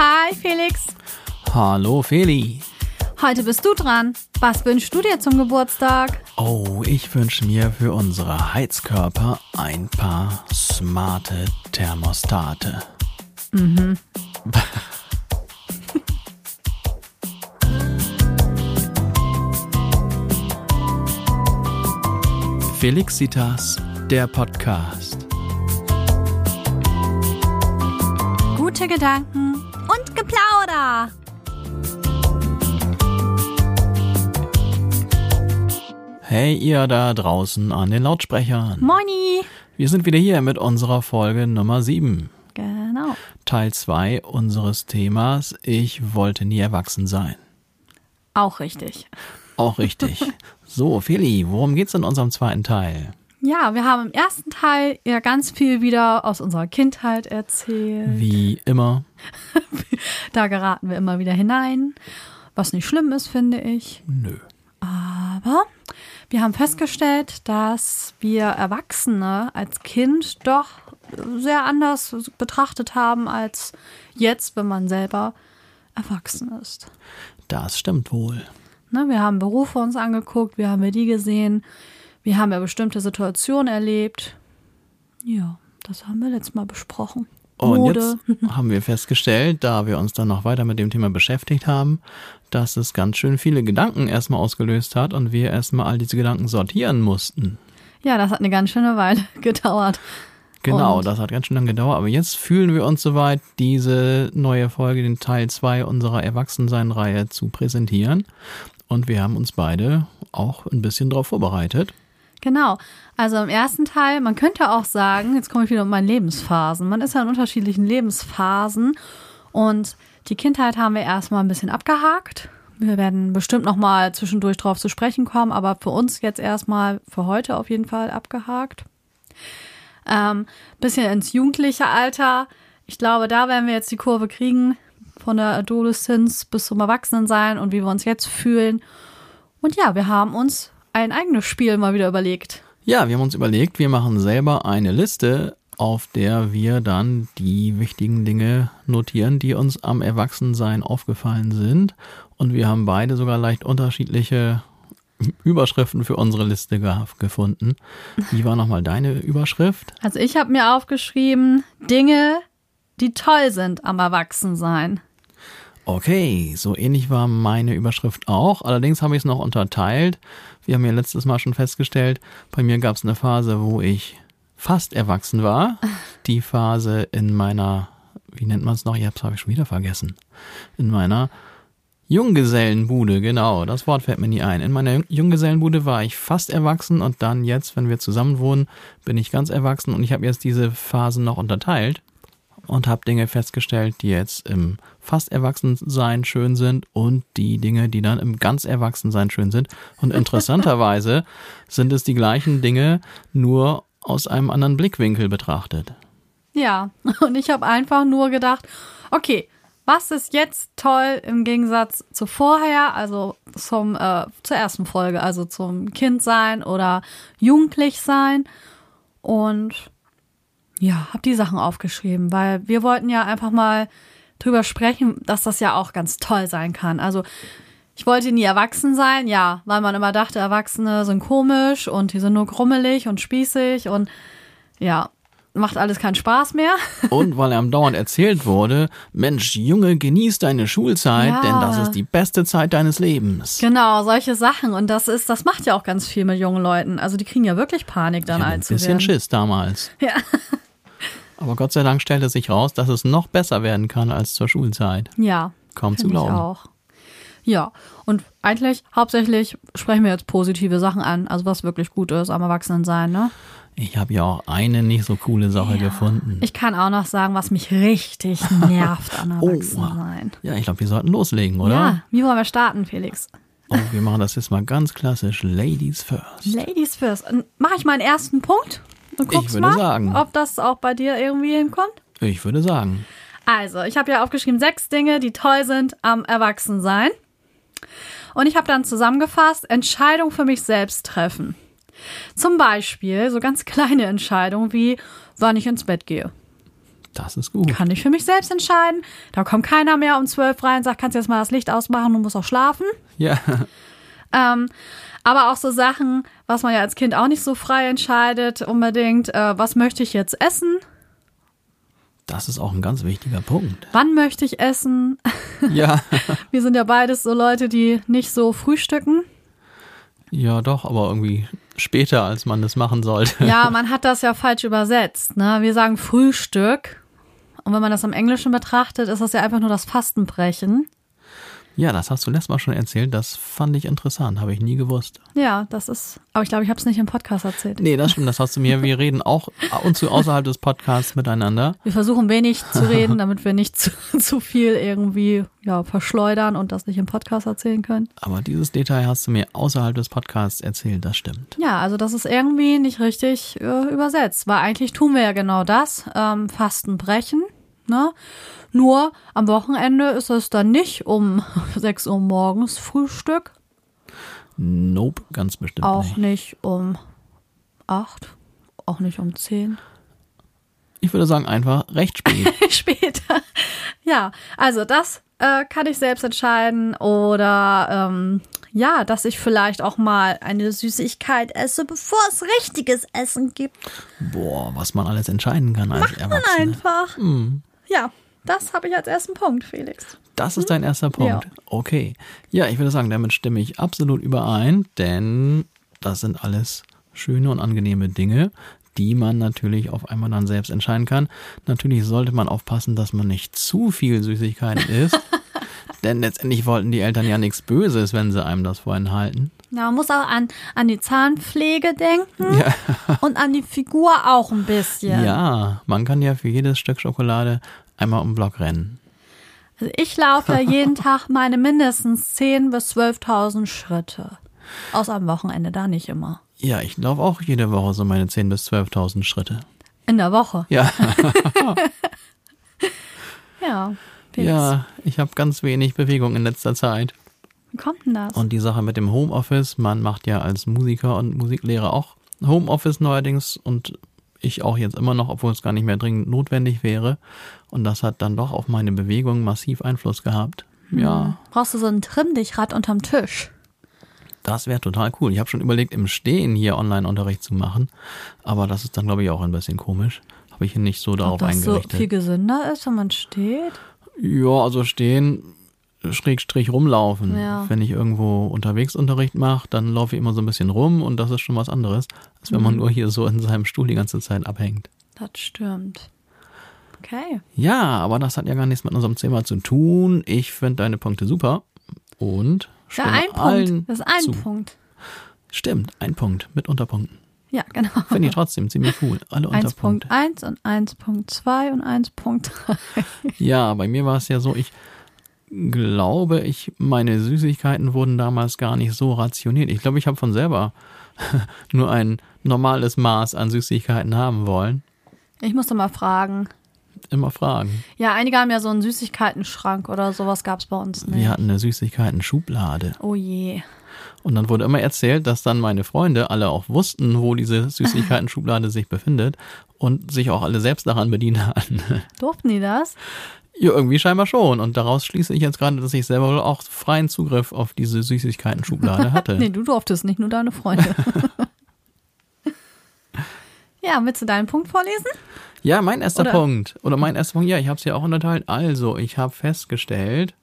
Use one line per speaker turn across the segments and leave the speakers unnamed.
Hi Felix.
Hallo Feli.
Heute bist du dran. Was wünschst du dir zum Geburtstag?
Oh, ich wünsche mir für unsere Heizkörper ein paar smarte Thermostate. Mhm. Felixitas, der Podcast.
Gute Gedanken Geplauder.
Hey ihr da draußen an den Lautsprechern.
Moini.
Wir sind wieder hier mit unserer Folge Nummer 7.
Genau.
Teil 2 unseres Themas Ich wollte nie erwachsen sein.
Auch richtig.
Auch richtig. so, Feli, worum geht's in unserem zweiten Teil?
Ja, wir haben im ersten Teil ja ganz viel wieder aus unserer Kindheit erzählt.
Wie immer.
da geraten wir immer wieder hinein, was nicht schlimm ist, finde ich.
Nö.
Aber wir haben festgestellt, dass wir Erwachsene als Kind doch sehr anders betrachtet haben als jetzt, wenn man selber erwachsen ist.
Das stimmt wohl.
Ne, wir haben Berufe uns angeguckt, wir haben die gesehen, wir haben ja bestimmte Situationen erlebt. Ja, das haben wir letztes Mal besprochen.
Und Mode. jetzt haben wir festgestellt, da wir uns dann noch weiter mit dem Thema beschäftigt haben, dass es ganz schön viele Gedanken erstmal ausgelöst hat und wir erstmal all diese Gedanken sortieren mussten.
Ja, das hat eine ganz schöne Weile gedauert.
Genau, und das hat ganz schön lange gedauert, aber jetzt fühlen wir uns soweit, diese neue Folge, den Teil 2 unserer Erwachsensein-Reihe zu präsentieren. Und wir haben uns beide auch ein bisschen darauf vorbereitet.
Genau. Also im ersten Teil, man könnte auch sagen, jetzt komme ich wieder um meine Lebensphasen. Man ist ja in unterschiedlichen Lebensphasen und die Kindheit haben wir erstmal ein bisschen abgehakt. Wir werden bestimmt nochmal zwischendurch drauf zu sprechen kommen, aber für uns jetzt erstmal für heute auf jeden Fall abgehakt. Ähm, bisschen ins jugendliche Alter. Ich glaube, da werden wir jetzt die Kurve kriegen von der Adoleszenz bis zum Erwachsenensein und wie wir uns jetzt fühlen. Und ja, wir haben uns ein eigenes Spiel mal wieder überlegt.
Ja, wir haben uns überlegt, wir machen selber eine Liste, auf der wir dann die wichtigen Dinge notieren, die uns am Erwachsensein aufgefallen sind. Und wir haben beide sogar leicht unterschiedliche Überschriften für unsere Liste gefunden. Wie war nochmal deine Überschrift?
Also ich habe mir aufgeschrieben, Dinge, die toll sind am Erwachsensein.
Okay, so ähnlich war meine Überschrift auch. Allerdings habe ich es noch unterteilt. Wir haben ja letztes Mal schon festgestellt, bei mir gab es eine Phase, wo ich fast erwachsen war. Die Phase in meiner, wie nennt man es noch? Jetzt habe ich schon wieder vergessen. In meiner Junggesellenbude, genau, das Wort fällt mir nie ein. In meiner Junggesellenbude war ich fast erwachsen und dann jetzt, wenn wir zusammen wohnen, bin ich ganz erwachsen und ich habe jetzt diese Phasen noch unterteilt und habe Dinge festgestellt, die jetzt im fast Erwachsensein schön sind und die Dinge, die dann im ganz Erwachsensein schön sind. Und interessanterweise sind es die gleichen Dinge, nur aus einem anderen Blickwinkel betrachtet.
Ja, und ich habe einfach nur gedacht, okay, was ist jetzt toll im Gegensatz zu vorher, also zum, äh, zur ersten Folge, also zum Kindsein oder Jugendlichsein. Und ja, habe die Sachen aufgeschrieben, weil wir wollten ja einfach mal drüber sprechen, dass das ja auch ganz toll sein kann. Also ich wollte nie erwachsen sein, ja, weil man immer dachte, Erwachsene sind komisch und die sind nur grummelig und spießig und ja, macht alles keinen Spaß mehr.
Und weil einem dauernd erzählt wurde, Mensch, Junge, genieß deine Schulzeit, ja. denn das ist die beste Zeit deines Lebens.
Genau, solche Sachen. Und das ist, das macht ja auch ganz viel mit jungen Leuten. Also die kriegen ja wirklich Panik dann
zu werden. Ein bisschen Schiss damals.
Ja.
Aber Gott sei Dank stellte sich raus, dass es noch besser werden kann als zur Schulzeit.
Ja.
Kaum zu glauben.
Ich auch. Ja, und eigentlich hauptsächlich sprechen wir jetzt positive Sachen an, also was wirklich gut ist am Erwachsenensein, ne?
Ich habe ja auch eine nicht so coole Sache ja. gefunden.
Ich kann auch noch sagen, was mich richtig nervt am oh. Erwachsensein.
Oh, ja, ich glaube, wir sollten loslegen, oder? Ja,
wie wollen wir starten, Felix?
Oh, wir machen das jetzt mal ganz klassisch. Ladies first.
Ladies first. Mache ich meinen ersten Punkt? Du guckst
ich würde
mal,
sagen.
ob das auch bei dir irgendwie hinkommt?
Ich würde sagen.
Also, ich habe ja aufgeschrieben, sechs Dinge, die toll sind am Erwachsensein. Und ich habe dann zusammengefasst, Entscheidung für mich selbst treffen. Zum Beispiel so ganz kleine Entscheidungen wie, wann ich ins Bett gehe.
Das ist gut.
Kann ich für mich selbst entscheiden. Da kommt keiner mehr um zwölf rein und sagt, kannst du jetzt mal das Licht ausmachen und musst auch schlafen.
Ja,
Ähm, aber auch so Sachen, was man ja als Kind auch nicht so frei entscheidet, unbedingt, äh, was möchte ich jetzt essen?
das ist auch ein ganz wichtiger Punkt.
Wann möchte ich essen?
Ja,
Wir sind ja beides so Leute, die nicht so frühstücken.
ja doch, aber irgendwie später, als man das machen sollte.
Ja, man hat das ja falsch übersetzt. Ne? Wir sagen Frühstück. Und wenn man das im Englischen betrachtet, ist das ja einfach nur das Fastenbrechen.
Ja, das hast du letztes Mal schon erzählt. Das fand ich interessant. Habe ich nie gewusst.
Ja, das ist. Aber ich glaube, ich habe es nicht im Podcast erzählt.
Nee, das stimmt. Das hast du mir. Wir reden auch und zu außerhalb des Podcasts miteinander.
Wir versuchen wenig zu reden, damit wir nicht zu, zu viel irgendwie ja, verschleudern und das nicht im Podcast erzählen können.
Aber dieses Detail hast du mir außerhalb des Podcasts erzählt. Das stimmt.
Ja, also das ist irgendwie nicht richtig äh, übersetzt, weil eigentlich tun wir ja genau das, ähm, Fastenbrechen. Ne? Nur am Wochenende ist es dann nicht um 6 Uhr morgens Frühstück,
Nope, ganz bestimmt
auch
nicht.
nicht um 8, auch nicht um 10.
Ich würde sagen, einfach recht spät.
Später. Ja, also das äh, kann ich selbst entscheiden oder ähm, ja, dass ich vielleicht auch mal eine Süßigkeit esse, bevor es richtiges Essen gibt.
Boah, was man alles entscheiden kann als
Man
Erwachsener.
einfach. Ja, das habe ich als ersten Punkt, Felix.
Das ist dein erster Punkt.
Ja.
Okay. Ja, ich würde sagen, damit stimme ich absolut überein, denn das sind alles schöne und angenehme Dinge, die man natürlich auf einmal dann selbst entscheiden kann. Natürlich sollte man aufpassen, dass man nicht zu viel Süßigkeiten isst, denn letztendlich wollten die Eltern ja nichts Böses, wenn sie einem das vorenthalten.
Ja, man muss auch an, an die Zahnpflege denken
Ja.
und an die Figur auch ein bisschen.
Ja, man kann ja für jedes Stück Schokolade einmal um den Block rennen.
Also ich laufe ja jeden Tag meine mindestens 10.000 bis 12.000 Schritte. Außer am Wochenende, da nicht immer.
Ja, ich laufe auch jede Woche so meine 10.000 bis 12.000 Schritte.
In der Woche.
Ja,
Ja. Felix,
ja, ich habe ganz wenig Bewegung in letzter Zeit.
Wie kommt denn das?
Und die Sache mit dem Homeoffice, man macht ja als Musiker und Musiklehrer auch Homeoffice neuerdings und ich auch jetzt immer noch, obwohl es gar nicht mehr dringend notwendig wäre. Und das hat dann doch auf meine Bewegung massiv Einfluss gehabt. Ja,
Brauchst du so ein Trimm-Dich-Rad unterm Tisch?
das wäre total cool. Ich habe schon überlegt, im Stehen hier Online-Unterricht zu machen, aber das ist dann, glaube ich, auch ein bisschen komisch. Habe ich nicht so
Ob
darauf
das so
eingerichtet.
viel gesünder ist, wenn man steht?
Ja, also stehen, Schrägstrich rumlaufen.
Ja.
Wenn ich irgendwo unterwegs Unterricht mache, dann laufe ich immer so ein bisschen rum und das ist schon was anderes, als wenn man
Mhm.
nur hier so in seinem Stuhl die ganze Zeit abhängt.
Das stimmt. Okay.
Ja, aber das hat ja gar nichts mit unserem Thema zu tun. Ich finde deine Punkte super und
Ja, ein Punkt. Das ist ein
zu.
Punkt.
Stimmt, ein Punkt mit Unterpunkten.
Ja, genau.
Finde ich trotzdem ziemlich cool. Alle
1.1
Unterpunkte.
und 1.2 und 1.3.
Ja, bei mir war es ja so, ich glaube, ich meine Süßigkeiten wurden damals gar nicht so rationiert. Ich glaube, ich habe von selber nur ein normales Maß an Süßigkeiten haben wollen.
Ich musste mal fragen.
Immer fragen.
Ja, einige haben ja so einen Süßigkeiten-Schrank oder sowas gab's bei uns nicht.
Wir hatten eine Süßigkeiten-Schublade.
Oh je.
Und dann wurde immer erzählt, dass dann meine Freunde alle auch wussten, wo diese Süßigkeiten-Schublade sich befindet und sich auch alle selbst daran bedient hatten.
Durften die das?
Ja, irgendwie scheinbar schon. Und daraus schließe ich jetzt gerade, dass ich selber wohl auch freien Zugriff auf diese Süßigkeiten-Schublade hatte.
Nee, du durftest, nicht nur deine Freunde. ja, willst du deinen Punkt vorlesen?
Ja, mein erster
Oder-
Punkt. Oder mein erster Punkt, ja, ich habe es ja auch unterteilt. Also, ich habe festgestellt,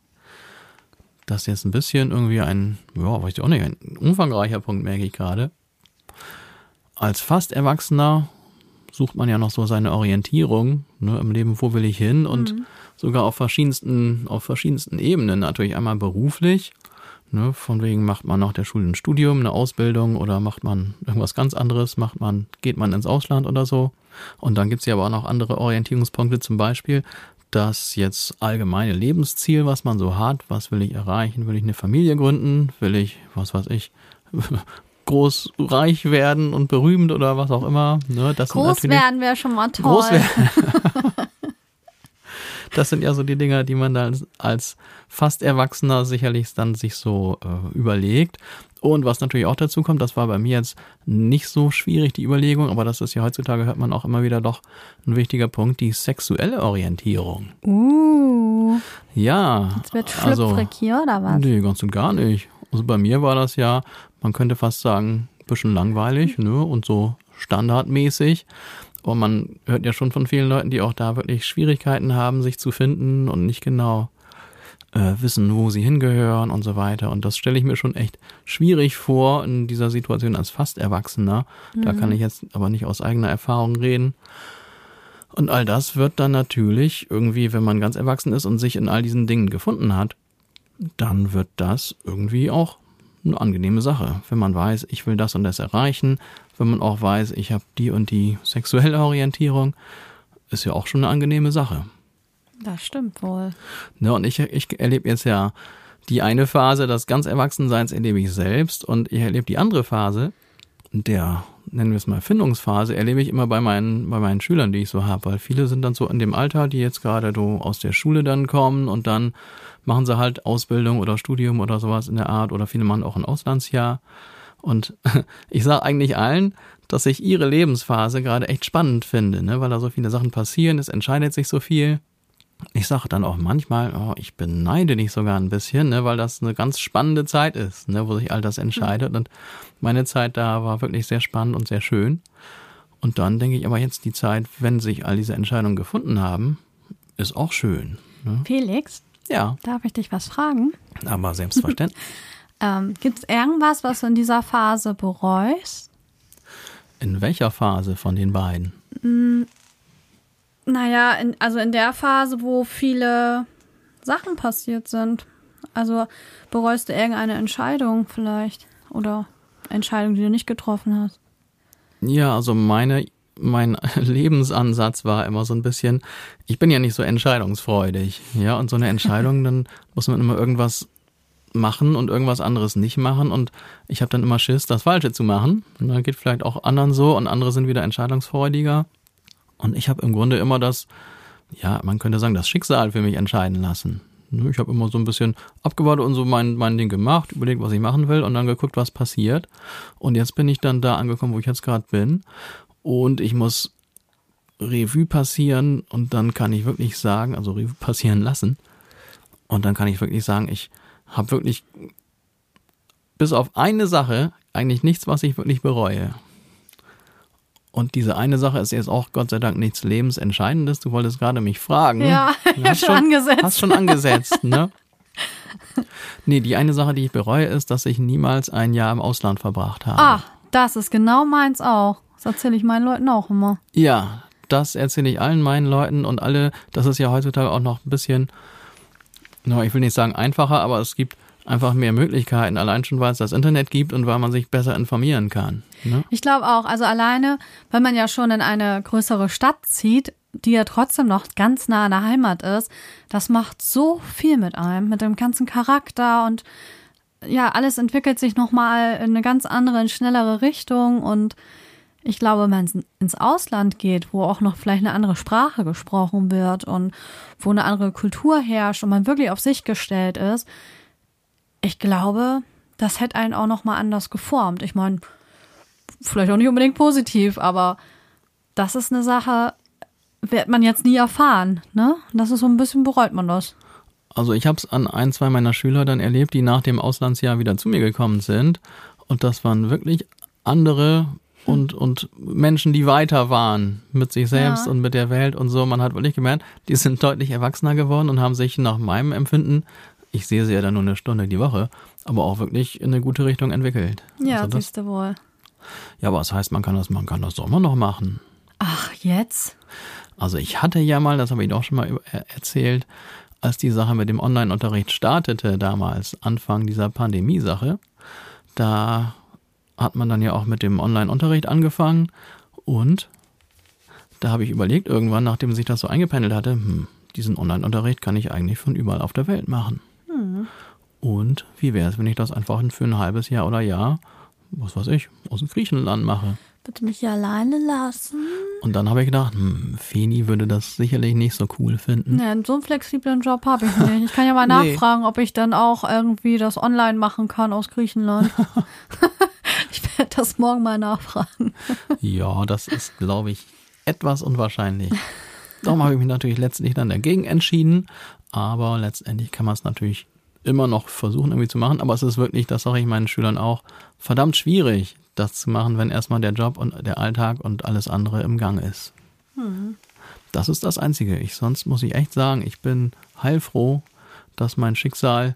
dass jetzt ein bisschen irgendwie ein, ja, weiß ich auch nicht, ein umfangreicher Punkt, merke ich gerade. Als fast Erwachsener sucht man ja noch so seine Orientierung ne, im Leben, wo will ich hin und sogar auf verschiedensten, auf verschiedensten Ebenen. Natürlich einmal beruflich, ne, von wegen macht man nach der Schule ein Studium, eine Ausbildung oder macht man irgendwas ganz anderes, macht man, geht man ins Ausland oder so. Und dann gibt's ja aber auch noch andere Orientierungspunkte, zum Beispiel das jetzt allgemeine Lebensziel, was man so hat, was will ich erreichen? Will ich eine Familie gründen? Will ich, was weiß ich, groß reich werden und berühmt oder was auch immer? Ne, das
Groß
natürlich-
werden wäre schon mal toll.
Groß werden. Das sind ja so die Dinger, die man dann als, als fast Erwachsener sicherlich dann sich so äh, überlegt. Und was natürlich auch dazu kommt, das war bei mir jetzt nicht so schwierig, die Überlegung, aber das ist ja heutzutage, hört man auch immer wieder doch ein wichtiger Punkt, die sexuelle Orientierung.
Uh.
Ja.
Jetzt wird schlüpfrig also, hier oder was?
Nee, ganz und gar nicht. Also bei mir war das ja, man könnte fast sagen, ein bisschen langweilig, ne? Und so standardmäßig. Und man hört ja schon von vielen Leuten, die auch da wirklich Schwierigkeiten haben, sich zu finden und nicht genau äh, wissen, wo sie hingehören und so weiter. Und das stelle ich mir schon echt schwierig vor in dieser Situation als fast Erwachsener. Mhm. Da kann ich jetzt aber nicht aus eigener Erfahrung reden. Und all das wird dann natürlich irgendwie, wenn man ganz erwachsen ist und sich in all diesen Dingen gefunden hat, dann wird das irgendwie auch eine angenehme Sache. Wenn man weiß, ich will das und das erreichen, wenn man auch weiß, ich habe die und die sexuelle Orientierung, ist ja auch schon eine angenehme Sache.
Das stimmt wohl.
Ne, und ich, ich erlebe jetzt ja die eine Phase des ganz Erwachsenseins erlebe ich selbst und ich erlebe die andere Phase, der, nennen wir es mal, Findungsphase, erlebe ich immer bei meinen, bei meinen Schülern, die ich so habe, weil viele sind dann so in dem Alter, die jetzt gerade so aus der Schule dann kommen und dann machen sie halt Ausbildung oder Studium oder sowas in der Art oder viele machen auch ein Auslandsjahr. Und ich sage eigentlich allen, dass ich ihre Lebensphase gerade echt spannend finde, ne? weil da so viele Sachen passieren, es entscheidet sich so viel ich sage dann auch manchmal, oh, ich beneide dich sogar ein bisschen, ne, weil das eine ganz spannende Zeit ist, ne, wo sich all das entscheidet. Mhm. Und meine Zeit da war wirklich sehr spannend und sehr schön. Und dann denke ich aber jetzt die Zeit, wenn sich all diese Entscheidungen gefunden haben, ist auch schön. Ne?
Felix?
Ja.
Darf ich dich was fragen?
Aber selbstverständlich.
ähm, Gibt es irgendwas, was du in dieser Phase bereust?
In welcher Phase von den beiden?
Naja, in, also in der Phase, wo viele Sachen passiert sind. Also bereust du irgendeine Entscheidung vielleicht oder Entscheidung, die du nicht getroffen hast?
Ja, also meine mein Lebensansatz war immer so ein bisschen, ich bin ja nicht so entscheidungsfreudig, ja, und so eine Entscheidung, dann muss man immer irgendwas machen und irgendwas anderes nicht machen und ich habe dann immer Schiss, das Falsche zu machen. Und dann geht vielleicht auch anderen so und andere sind wieder entscheidungsfreudiger. Und ich habe im Grunde immer das, ja, man könnte sagen, das Schicksal für mich entscheiden lassen. Ne, ich habe immer so ein bisschen abgewartet und so mein, mein Ding gemacht, überlegt, was ich machen will und dann geguckt, was passiert. Und jetzt bin ich dann da angekommen, wo ich jetzt gerade bin. Und ich muss Revue passieren und dann kann ich wirklich sagen, also Revue passieren lassen. Und dann kann ich wirklich sagen, ich habe wirklich bis auf eine Sache eigentlich nichts, was ich wirklich bereue. Und diese eine Sache ist jetzt auch Gott sei Dank nichts Lebensentscheidendes. Du wolltest gerade mich fragen.
Ja, habe schon angesetzt.
Hast schon angesetzt, ne? nee, die eine Sache, die ich bereue, ist, dass ich niemals ein Jahr im Ausland verbracht habe.
Ah, das ist genau meins auch. Das erzähle ich meinen Leuten auch immer.
Ja, das erzähle ich allen meinen Leuten und alle, das ist ja heutzutage auch noch ein bisschen, no, ich will nicht sagen einfacher, aber es gibt einfach mehr Möglichkeiten, allein schon, weil es das Internet gibt und weil man sich besser informieren kann. Ne?
Ich glaube auch, also alleine, wenn man ja schon in eine größere Stadt zieht, die ja trotzdem noch ganz nah an der Heimat ist, das macht so viel mit einem, mit dem ganzen Charakter und ja, alles entwickelt sich nochmal in eine ganz andere, in schnellere Richtung und ich glaube, wenn man ins Ausland geht, wo auch noch vielleicht eine andere Sprache gesprochen wird und wo eine andere Kultur herrscht und man wirklich auf sich gestellt ist, ich glaube, das hätte einen auch noch mal anders geformt. Ich meine, vielleicht auch nicht unbedingt positiv, aber das ist eine Sache, wird man jetzt nie erfahren, ne? Das ist so ein bisschen bereut man das.
Also ich habe es an ein, zwei meiner Schüler dann erlebt, die nach dem Auslandsjahr wieder zu mir gekommen sind und das waren wirklich andere und, und Menschen, die weiter waren mit sich selbst ja. und mit der Welt und so. Man hat wirklich gemerkt, die sind deutlich erwachsener geworden und haben sich nach meinem Empfinden ich sehe sie ja dann nur eine Stunde die Woche, aber auch wirklich in eine gute Richtung entwickelt.
Ja, also siehst du wohl.
Ja, aber das heißt, man kann das, man kann das doch immer noch machen.
Ach, jetzt?
Also ich hatte ja mal, das habe ich doch schon mal erzählt, als die Sache mit dem Online-Unterricht startete damals, Anfang dieser Pandemie-Sache, da hat man dann ja auch mit dem Online-Unterricht angefangen und da habe ich überlegt, irgendwann, nachdem sich das so eingependelt hatte, hm, diesen Online-Unterricht kann ich eigentlich von überall auf der Welt machen. Und wie wäre es, wenn ich das einfach für ein halbes Jahr oder Jahr, was weiß ich, aus Griechenland mache?
Bitte mich hier alleine lassen.
Und dann habe ich gedacht, hm, Feni würde das sicherlich nicht so cool finden.
Nee, so einen flexiblen Job habe ich nicht. Ich kann ja mal
Nee.
nachfragen, ob ich dann auch irgendwie das online machen kann aus Griechenland. ich werde das morgen mal nachfragen.
Ja, das ist, glaube ich, etwas unwahrscheinlich. Darum habe ich mich natürlich letztendlich dann dagegen entschieden. Aber letztendlich kann man es natürlich immer noch versuchen irgendwie zu machen. Aber es ist wirklich, das sage ich meinen Schülern auch, verdammt schwierig, das zu machen, wenn erstmal der Job und der Alltag und alles andere im Gang ist. Das ist das Einzige. Ich, sonst muss ich echt sagen, ich bin heilfroh, dass mein Schicksal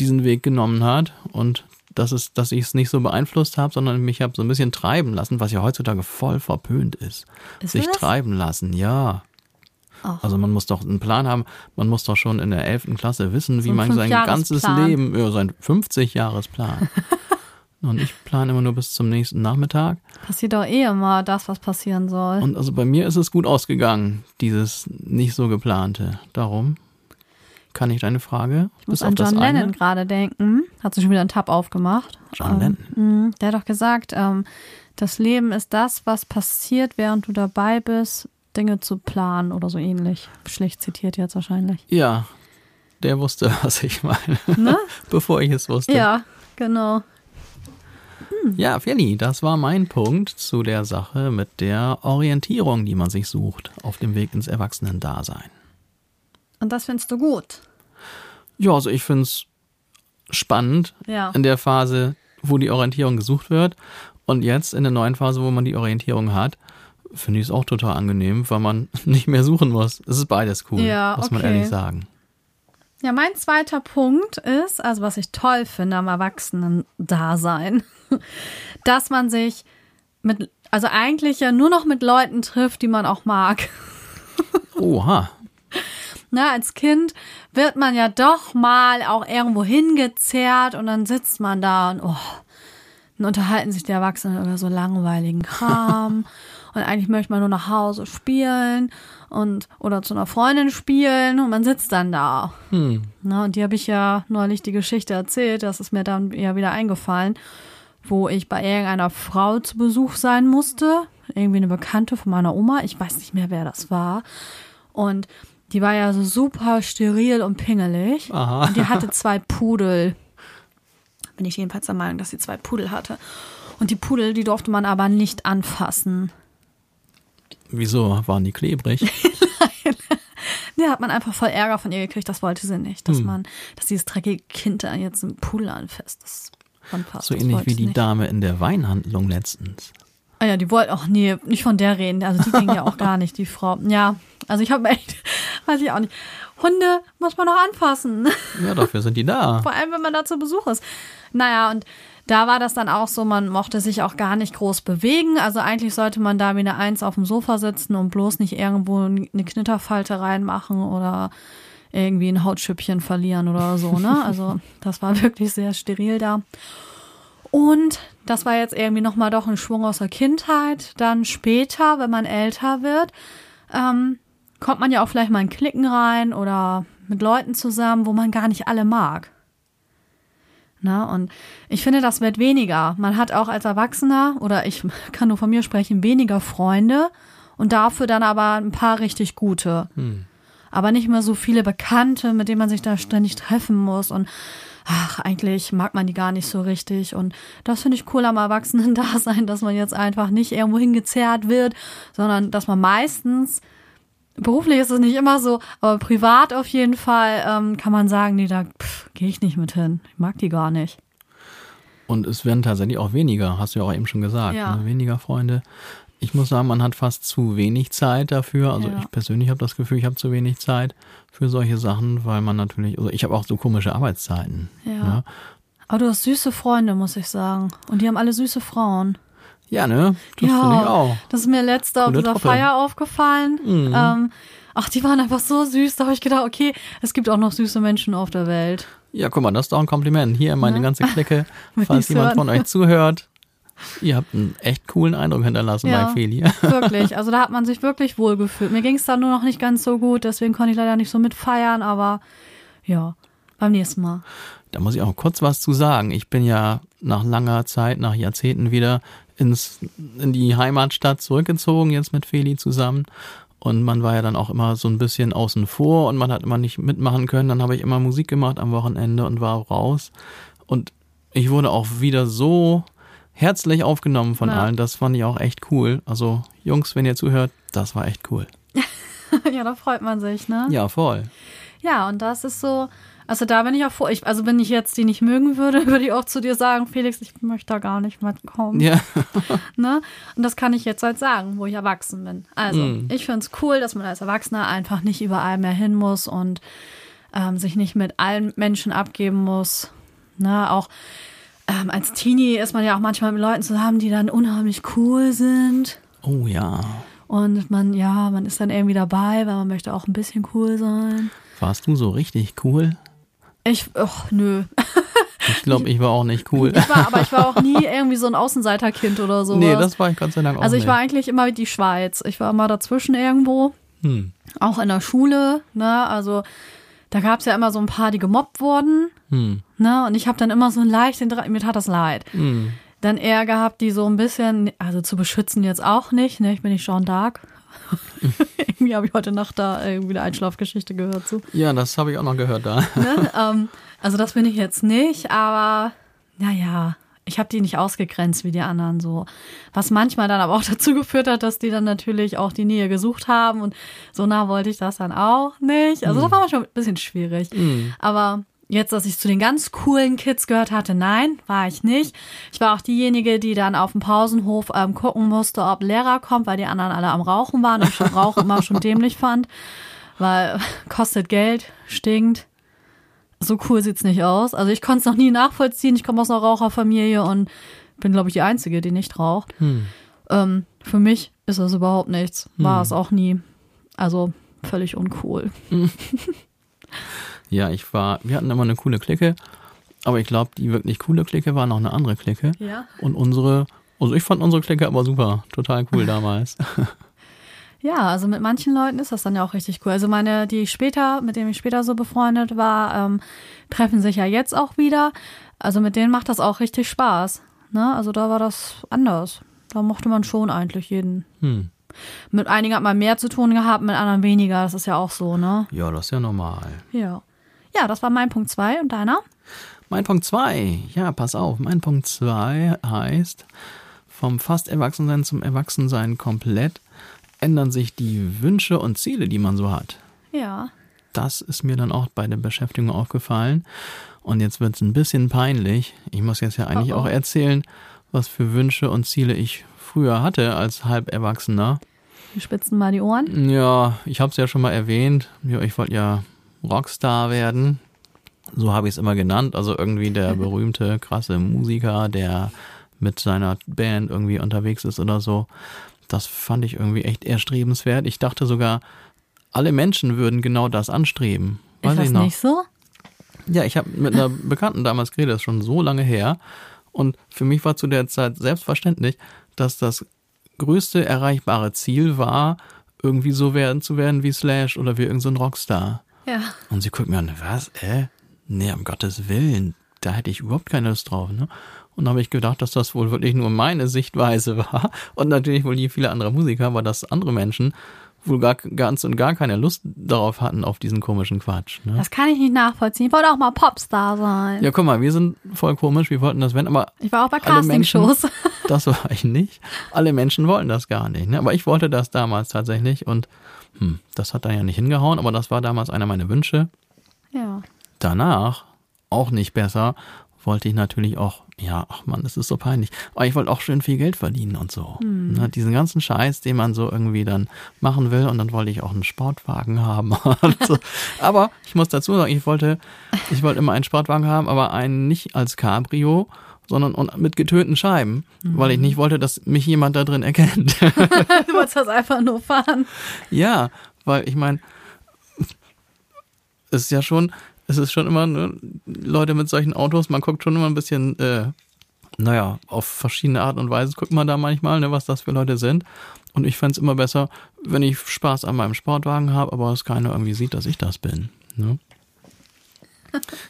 diesen Weg genommen hat und dass, es, dass ich es nicht so beeinflusst habe, sondern mich habe so ein bisschen treiben lassen, was ja heutzutage voll verpönt ist.
Ist
Sich
das?
treiben lassen, ja.
Ach.
Also man muss doch einen Plan haben, man muss doch schon in der 11. Klasse wissen, wie
ein
man sein ganzes. Leben, ja, sein 50-Jahresplan. und ich plane immer nur bis zum nächsten Nachmittag.
Passiert doch eh immer das, was passieren soll.
Und also bei mir ist es gut ausgegangen, dieses nicht so geplante. Darum kann ich deine Frage
ich muss
bis
an John. Lennon gerade denken. Hat sich schon wieder einen Tab aufgemacht.
John Lennon.
Ähm, mh, der hat doch gesagt, ähm, das Leben ist das, was passiert, während du dabei bist, Dinge zu planen oder so ähnlich. Schlecht zitiert jetzt wahrscheinlich.
Ja, der wusste, was ich meine,
Ne?
bevor ich es wusste.
ja, genau.
Ja, Feli, das war mein Punkt zu der Sache mit der Orientierung, die man sich sucht auf dem Weg ins Erwachsenendasein.
Und das findest du gut.
Ja, also ich find's spannend
Ja.
in der Phase, wo die Orientierung gesucht wird. Und jetzt in der neuen Phase, wo man die Orientierung hat, finde ich es auch total angenehm, weil man nicht mehr suchen muss. Es ist beides cool,
Ja,
muss man
okay.
ehrlich sagen.
Ja, mein zweiter Punkt ist, also was ich toll finde am Erwachsenen-Dasein, dass man sich mit, also eigentlich ja nur noch mit Leuten trifft, die man auch mag.
Oha.
Na, als Kind wird man ja doch mal auch irgendwo hingezerrt und dann sitzt man da und oh, dann unterhalten sich die Erwachsenen über so langweiligen Kram. Und eigentlich möchte man nur nach Hause spielen und oder zu einer Freundin spielen und man sitzt dann da. Na, und die habe ich ja neulich die Geschichte erzählt, das ist mir dann ja wieder eingefallen, wo ich bei irgendeiner Frau zu Besuch sein musste. Irgendwie eine Bekannte von meiner Oma. Ich weiß nicht mehr, wer das war. Und die war ja so super steril und pingelig.
Aha.
Und die hatte zwei Pudel. Bin ich jedenfalls der Meinung, dass sie zwei Pudel hatte. Und die Pudel, die durfte man aber nicht anfassen.
Wieso waren die klebrig?
Ja, hat man einfach voll Ärger von ihr gekriegt. Das wollte sie nicht, dass man, dass dieses dreckige Kind da jetzt einen Pudel anfasst. Das anfasst.
So ähnlich
wollte
wie die
nicht.
Dame in der Weinhandlung letztens.
Ah ja, die wollten auch, nee, nicht von der reden. Also die ging ja auch gar nicht, die Frau. Ja, also ich habe echt, weiß ich auch nicht. Hunde muss man noch anfassen.
Ja, dafür sind die da.
Vor allem, wenn man da zu Besuch ist. Naja, und da war das dann auch so, man mochte sich auch gar nicht groß bewegen. Also eigentlich sollte man da wie eine Eins auf dem Sofa sitzen und bloß nicht irgendwo eine Knitterfalte reinmachen oder irgendwie ein Hautschüppchen verlieren oder so, ne? Also das war wirklich sehr steril da. Und das war jetzt irgendwie nochmal doch ein Schwung aus der Kindheit. Dann später, wenn man älter wird, ähm, kommt man ja auch vielleicht mal in Klicken rein oder mit Leuten zusammen, wo man gar nicht alle mag. Na, und ich finde, das wird weniger. Man hat auch als Erwachsener, oder ich kann nur von mir sprechen, weniger Freunde und dafür dann aber ein paar richtig gute. Aber nicht mehr so viele Bekannte, mit denen man sich da ständig treffen muss und ach, eigentlich mag man die gar nicht so richtig. Und das finde ich cool am Erwachsenen-Dasein, dass man jetzt einfach nicht irgendwo hingezerrt wird, sondern dass man meistens Beruflich ist es nicht immer so, aber privat auf jeden Fall ähm, kann man sagen, nee, da gehe ich nicht mit hin. Ich mag die gar nicht.
Und es werden tatsächlich auch weniger, hast du ja auch eben schon gesagt.
Ja.
Ne? Weniger Freunde. Ich muss sagen, man hat fast zu wenig Zeit dafür. Also
Ja.
ich persönlich habe das Gefühl, ich habe zu wenig Zeit für solche Sachen, weil man natürlich, also ich habe auch so komische Arbeitszeiten.
Ja.
Ne?
Aber du hast süße Freunde, muss ich sagen. Und die haben alle süße Frauen.
Ja, ne? Das
ja,
finde ich auch.
Das ist mir letzte auf dieser
Truppe.
Feier aufgefallen.
Mhm.
Ähm, ach, die waren einfach so süß. Da habe ich gedacht, okay, es gibt auch noch süße Menschen auf der Welt.
Ja, guck mal, das ist doch ein Kompliment. Hier meine
Ne?
ganze Clique, falls jemand
hören.
von euch zuhört. Ihr habt einen echt coolen Eindruck hinterlassen
Ja.
bei Feli.
Wirklich. Also da hat man sich wirklich wohlgefühlt. Mir ging es da nur noch nicht ganz so gut, deswegen konnte ich leider nicht so mitfeiern, aber ja, beim nächsten Mal.
Da muss ich auch kurz was zu sagen. Ich bin ja nach langer Zeit, nach Jahrzehnten wieder ins, in die Heimatstadt zurückgezogen, jetzt mit Feli zusammen. Und man war ja dann auch immer so ein bisschen außen vor und man hat immer nicht mitmachen können. Dann habe ich immer Musik gemacht am Wochenende und war raus. Und ich wurde auch wieder so herzlich aufgenommen von
Ja.
allen. Das fand ich auch echt cool. Also Jungs, wenn ihr zuhört, das war echt cool.
ja, da freut man sich, ne?
Ja, voll.
Ja, und das ist so, also da bin ich auch froh. Ich, also wenn ich jetzt die nicht mögen würde, würde ich auch zu dir sagen, Felix, ich möchte da gar nicht mitkommen.
Ja,
Ne? Und das kann ich jetzt halt sagen, wo ich erwachsen bin. Also,
Mhm.
ich finde es cool, dass man als Erwachsener einfach nicht überall mehr hin muss und ähm, sich nicht mit allen Menschen abgeben muss. Ne? Auch ähm, als Teenie ist man ja auch manchmal mit Leuten zusammen, die dann unheimlich cool sind.
oh ja.
Und man, ja, man ist dann irgendwie dabei, weil man möchte auch ein bisschen cool sein.
Warst du so richtig cool?
Ich, ach, nö.
Ich glaube, ich war auch nicht cool.
Ich war, aber ich war auch nie irgendwie so ein Außenseiterkind oder so.
nee, das war ich Gott sei Dank auch
Also ich
nicht.
war eigentlich immer wie die Schweiz. Ich war immer dazwischen irgendwo.
Hm.
Auch in der Schule, ne? Also da gab es ja immer so ein paar, die gemobbt wurden,
Hm.
ne? Und ich habe dann immer so ein leichten, mir tat das leid.
Hm.
Dann eher gehabt, die so ein bisschen, also zu beschützen jetzt auch nicht, ne? Ich bin nicht Jean d'Arc. irgendwie habe ich heute Nacht da irgendwie eine Einschlafgeschichte gehört zu.
Ja, das habe ich auch noch gehört da.
Ne? ähm, also das bin ich jetzt nicht, aber naja, ich habe die nicht ausgegrenzt wie die anderen so. Was manchmal dann aber auch dazu geführt hat, dass die dann natürlich auch die Nähe gesucht haben und so nah wollte ich das dann auch nicht. Also das war manchmal ein bisschen schwierig. Aber jetzt, dass ich zu den ganz coolen Kids gehört hatte, nein, war ich nicht. Ich war auch diejenige, die dann auf dem Pausenhof ähm, gucken musste, ob Lehrer kommt, weil die anderen alle am Rauchen waren und ich schon Rauchen immer schon dämlich fand, weil kostet Geld, stinkt so cool sieht's nicht aus. Also ich konnte es noch nie nachvollziehen. Ich komme aus einer Raucherfamilie und bin, glaube ich, die Einzige, die nicht raucht.
Hm.
Ähm, für mich ist das überhaupt nichts. War es auch nie. Also völlig uncool.
Ja, ich war, wir hatten immer eine coole Clique, aber ich glaube, die wirklich coole Clique war noch eine andere Clique.
Ja.
Und unsere, also ich fand unsere Clique aber super, total cool damals.
Ja, also mit manchen Leuten ist das dann ja auch richtig cool. Also meine, die ich später, mit denen ich später so befreundet war, ähm, treffen sich ja jetzt auch wieder. Also mit denen macht das auch richtig Spaß. Ne? Also da war das anders. Da mochte man schon eigentlich jeden.
Hm.
Mit einigen hat man mehr zu tun gehabt, mit anderen weniger. Das ist ja auch so, ne?
Ja, das ist ja normal.
Ja. Ja, das war mein Punkt zwei und deiner?
Mein Punkt zwei, ja, pass auf, mein Punkt zwei heißt, vom fast Erwachsensein zum Erwachsensein komplett ändern sich die Wünsche und Ziele, die man so hat.
Ja.
Das ist mir dann auch bei der Beschäftigung aufgefallen. Und jetzt wird es ein bisschen peinlich. Ich muss jetzt ja eigentlich
Oh oh.
auch erzählen, was für Wünsche und Ziele ich früher hatte als Halberwachsener.
Wir spitzen mal die Ohren.
Ja, ich habe es ja schon mal erwähnt. Ja, ich wollte ja Rockstar werden. So habe ich es immer genannt. Also irgendwie der berühmte, krasse Musiker, der mit seiner Band irgendwie unterwegs ist oder so. Das fand ich irgendwie echt erstrebenswert. Ich dachte sogar, alle Menschen würden genau das anstreben. Weiß
ist das nicht so?
Ja, ich habe mit einer Bekannten damals geredet, das ist schon so lange her. Und für mich war zu der Zeit selbstverständlich, dass das größte erreichbare Ziel war, irgendwie so werden zu werden wie Slash oder wie irgendein so Rockstar.
Ja.
Und sie guckt mir an, was, äh? Nee, um Gottes Willen, da hätte ich überhaupt keine Lust drauf, ne? Und dann habe ich gedacht, dass das wohl wirklich nur meine Sichtweise war. Und natürlich wohl nie viele andere Musiker, aber dass andere Menschen wohl gar, ganz und gar keine Lust darauf hatten, auf diesen komischen Quatsch. Ne?
Das kann ich nicht nachvollziehen. Ich wollte auch mal Popstar sein.
Ja, guck mal, wir sind voll komisch, wir wollten das werden, aber
Ich war auch bei Castingshows.
das war ich nicht. Alle Menschen wollen das gar nicht. Ne? Aber ich wollte das damals tatsächlich und hm, das hat dann ja nicht hingehauen, aber das war damals einer meiner Wünsche.
Ja.
Danach, auch nicht besser, wollte ich natürlich auch, ja, ach man, das ist so peinlich, aber ich wollte auch schön viel Geld verdienen und so. Ne, diesen ganzen Scheiß, den man so irgendwie dann machen will und dann wollte ich auch einen Sportwagen haben. so. Aber ich muss dazu sagen, ich wollte, ich wollte immer einen Sportwagen haben, aber einen nicht als Cabrio, sondern und mit getönten Scheiben, weil ich nicht wollte, dass mich jemand da drin erkennt.
Du wolltest das einfach nur fahren.
Ja, weil ich meine, es ist ja schon, es ist schon immer, ne, Leute mit solchen Autos, man guckt schon immer ein bisschen, äh, naja, auf verschiedene Art und Weise guckt man da manchmal, ne, was das für Leute sind. Und ich fänd's es immer besser, wenn ich Spaß an meinem Sportwagen habe, aber es keiner irgendwie sieht, dass ich das bin. Ne?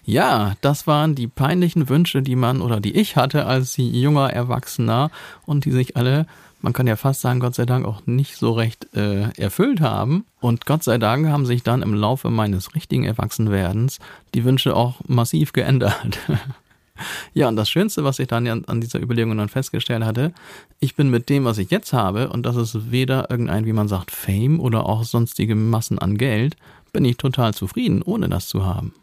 Ja, das waren die peinlichen Wünsche, die man oder die ich hatte als junger Erwachsener und die sich alle, man kann ja fast sagen, Gott sei Dank auch nicht so recht äh, erfüllt haben. Und Gott sei Dank haben sich dann im Laufe meines richtigen Erwachsenwerdens die Wünsche auch massiv geändert. Ja, und das Schönste, was ich dann an dieser Überlegung dann festgestellt hatte, ich bin mit dem, was ich jetzt habe, und das ist weder irgendein, wie man sagt, Fame oder auch sonstige Massen an Geld, bin ich total zufrieden, ohne das zu haben.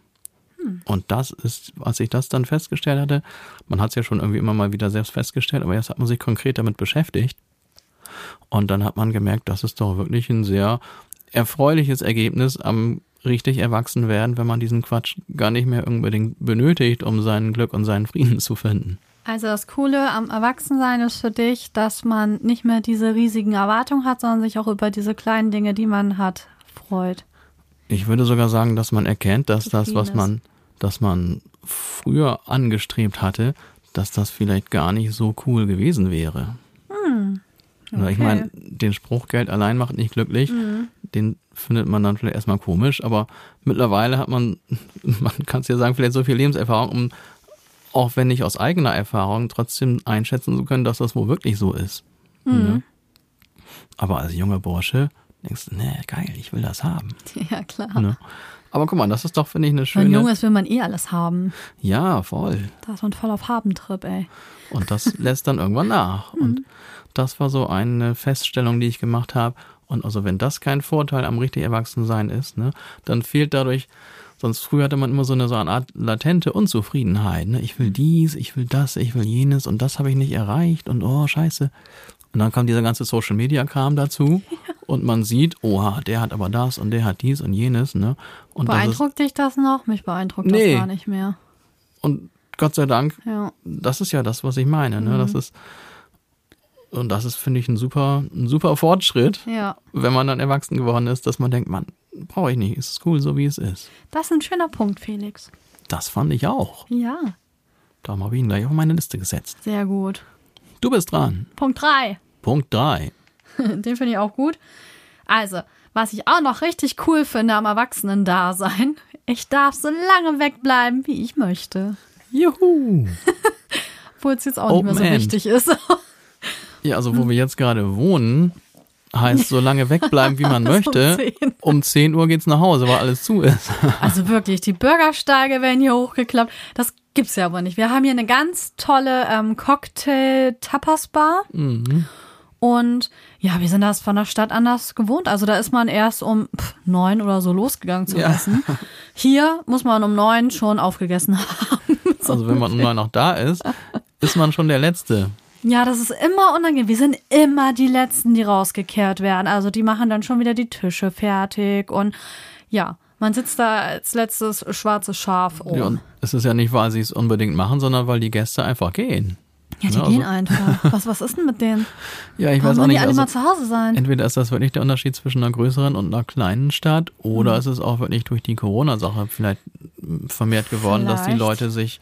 Und das ist, als ich das dann festgestellt hatte, man hat es ja schon irgendwie immer mal wieder selbst festgestellt, aber jetzt hat man sich konkret damit beschäftigt. Und dann hat man gemerkt, das ist doch wirklich ein sehr erfreuliches Ergebnis am richtig erwachsen werden, wenn man diesen Quatsch gar nicht mehr unbedingt benötigt, um sein Glück und seinen Frieden zu finden.
Also das Coole am Erwachsensein ist für dich, dass man nicht mehr diese riesigen Erwartungen hat, sondern sich auch über diese kleinen Dinge, die man hat, freut.
Ich würde sogar sagen, dass man erkennt, dass das, was man, dass man früher angestrebt hatte, dass das vielleicht gar nicht so cool gewesen wäre. Hm. Okay. Ich meine, den Spruch Geld allein macht nicht glücklich, mhm. den findet man dann vielleicht erstmal komisch, aber mittlerweile hat man, man kann es ja sagen, vielleicht so viel Lebenserfahrung, um auch wenn nicht aus eigener Erfahrung, trotzdem einschätzen zu können, dass das wohl wirklich so ist. Mhm. Ne? Aber als junger Bursche denkst du, ne, geil, ich will das haben.
Ja, klar. Ne?
Aber guck mal, das ist doch, finde ich, eine schöne.
Wenn Junges will man eh alles haben.
Ja, voll.
Da ist man voll auf Habentrip, ey.
Und das lässt dann irgendwann nach. Mhm. Und das war so eine Feststellung, die ich gemacht habe. Und also wenn das kein Vorteil am richtig Erwachsensein ist, ne, dann fehlt dadurch, sonst früher hatte man immer so eine, so eine Art latente Unzufriedenheit. Ne? Ich will dies, ich will das, ich will jenes und das habe ich nicht erreicht und oh, scheiße. Und dann kam dieser ganze Social Media Kram dazu ja. Und man sieht, oha, der hat aber das und der hat dies und jenes, ne? Und
beeindruckt ist, dich das noch? Mich beeindruckt nee. das gar nicht mehr.
Und Gott sei Dank, ja. das ist ja das, was ich meine, ne? Mhm. Das ist und das ist, finde ich, ein super, ein super Fortschritt,
ja.
wenn man dann erwachsen geworden ist, dass man denkt, man, brauche ich nicht, ist cool, so wie es ist.
Das ist ein schöner Punkt, Felix.
Das fand ich auch.
Ja.
Darum habe ich ihn gleich auf meine Liste gesetzt.
Sehr gut.
Du bist dran.
Punkt 3.
Punkt 3.
Den finde ich auch gut. Also, was ich auch noch richtig cool finde am Erwachsenen-Dasein, ich darf so lange wegbleiben, wie ich möchte.
Juhu.
Obwohl es jetzt auch Open nicht mehr so End. wichtig ist.
Ja, also wo wir jetzt gerade wohnen, heißt so lange wegbleiben, wie man möchte. Um 10. Uhr geht's nach Hause, weil alles zu ist.
also wirklich, die Bürgersteige werden hier hochgeklappt. Das gibt's ja aber nicht. Wir haben hier eine ganz tolle ähm, Cocktail-Tapas-Bar. Mhm. Und ja, wir sind das von der Stadt anders gewohnt. Also da ist man erst um pff, neun oder so losgegangen zu ja. essen. Hier muss man um neun schon aufgegessen haben.
also wenn man um neun noch da ist, ist man schon der Letzte.
Ja, das ist immer unangenehm. Wir sind immer die Letzten, die rausgekehrt werden. Also die machen dann schon wieder die Tische fertig und ja, man sitzt da als letztes schwarzes Schaf
um. Ja, und es ist ja nicht, weil sie es unbedingt machen, sondern weil die Gäste einfach gehen.
Ja, die ja, gehen also. einfach. Was, was ist denn mit denen?
Ja, ich Warum weiß auch nicht.
die alle also, mal zu Hause sein?
Entweder ist das wirklich der Unterschied zwischen einer größeren und einer kleinen Stadt oder mhm. ist es auch wirklich durch die Corona-Sache vielleicht vermehrt geworden, vielleicht. dass die Leute sich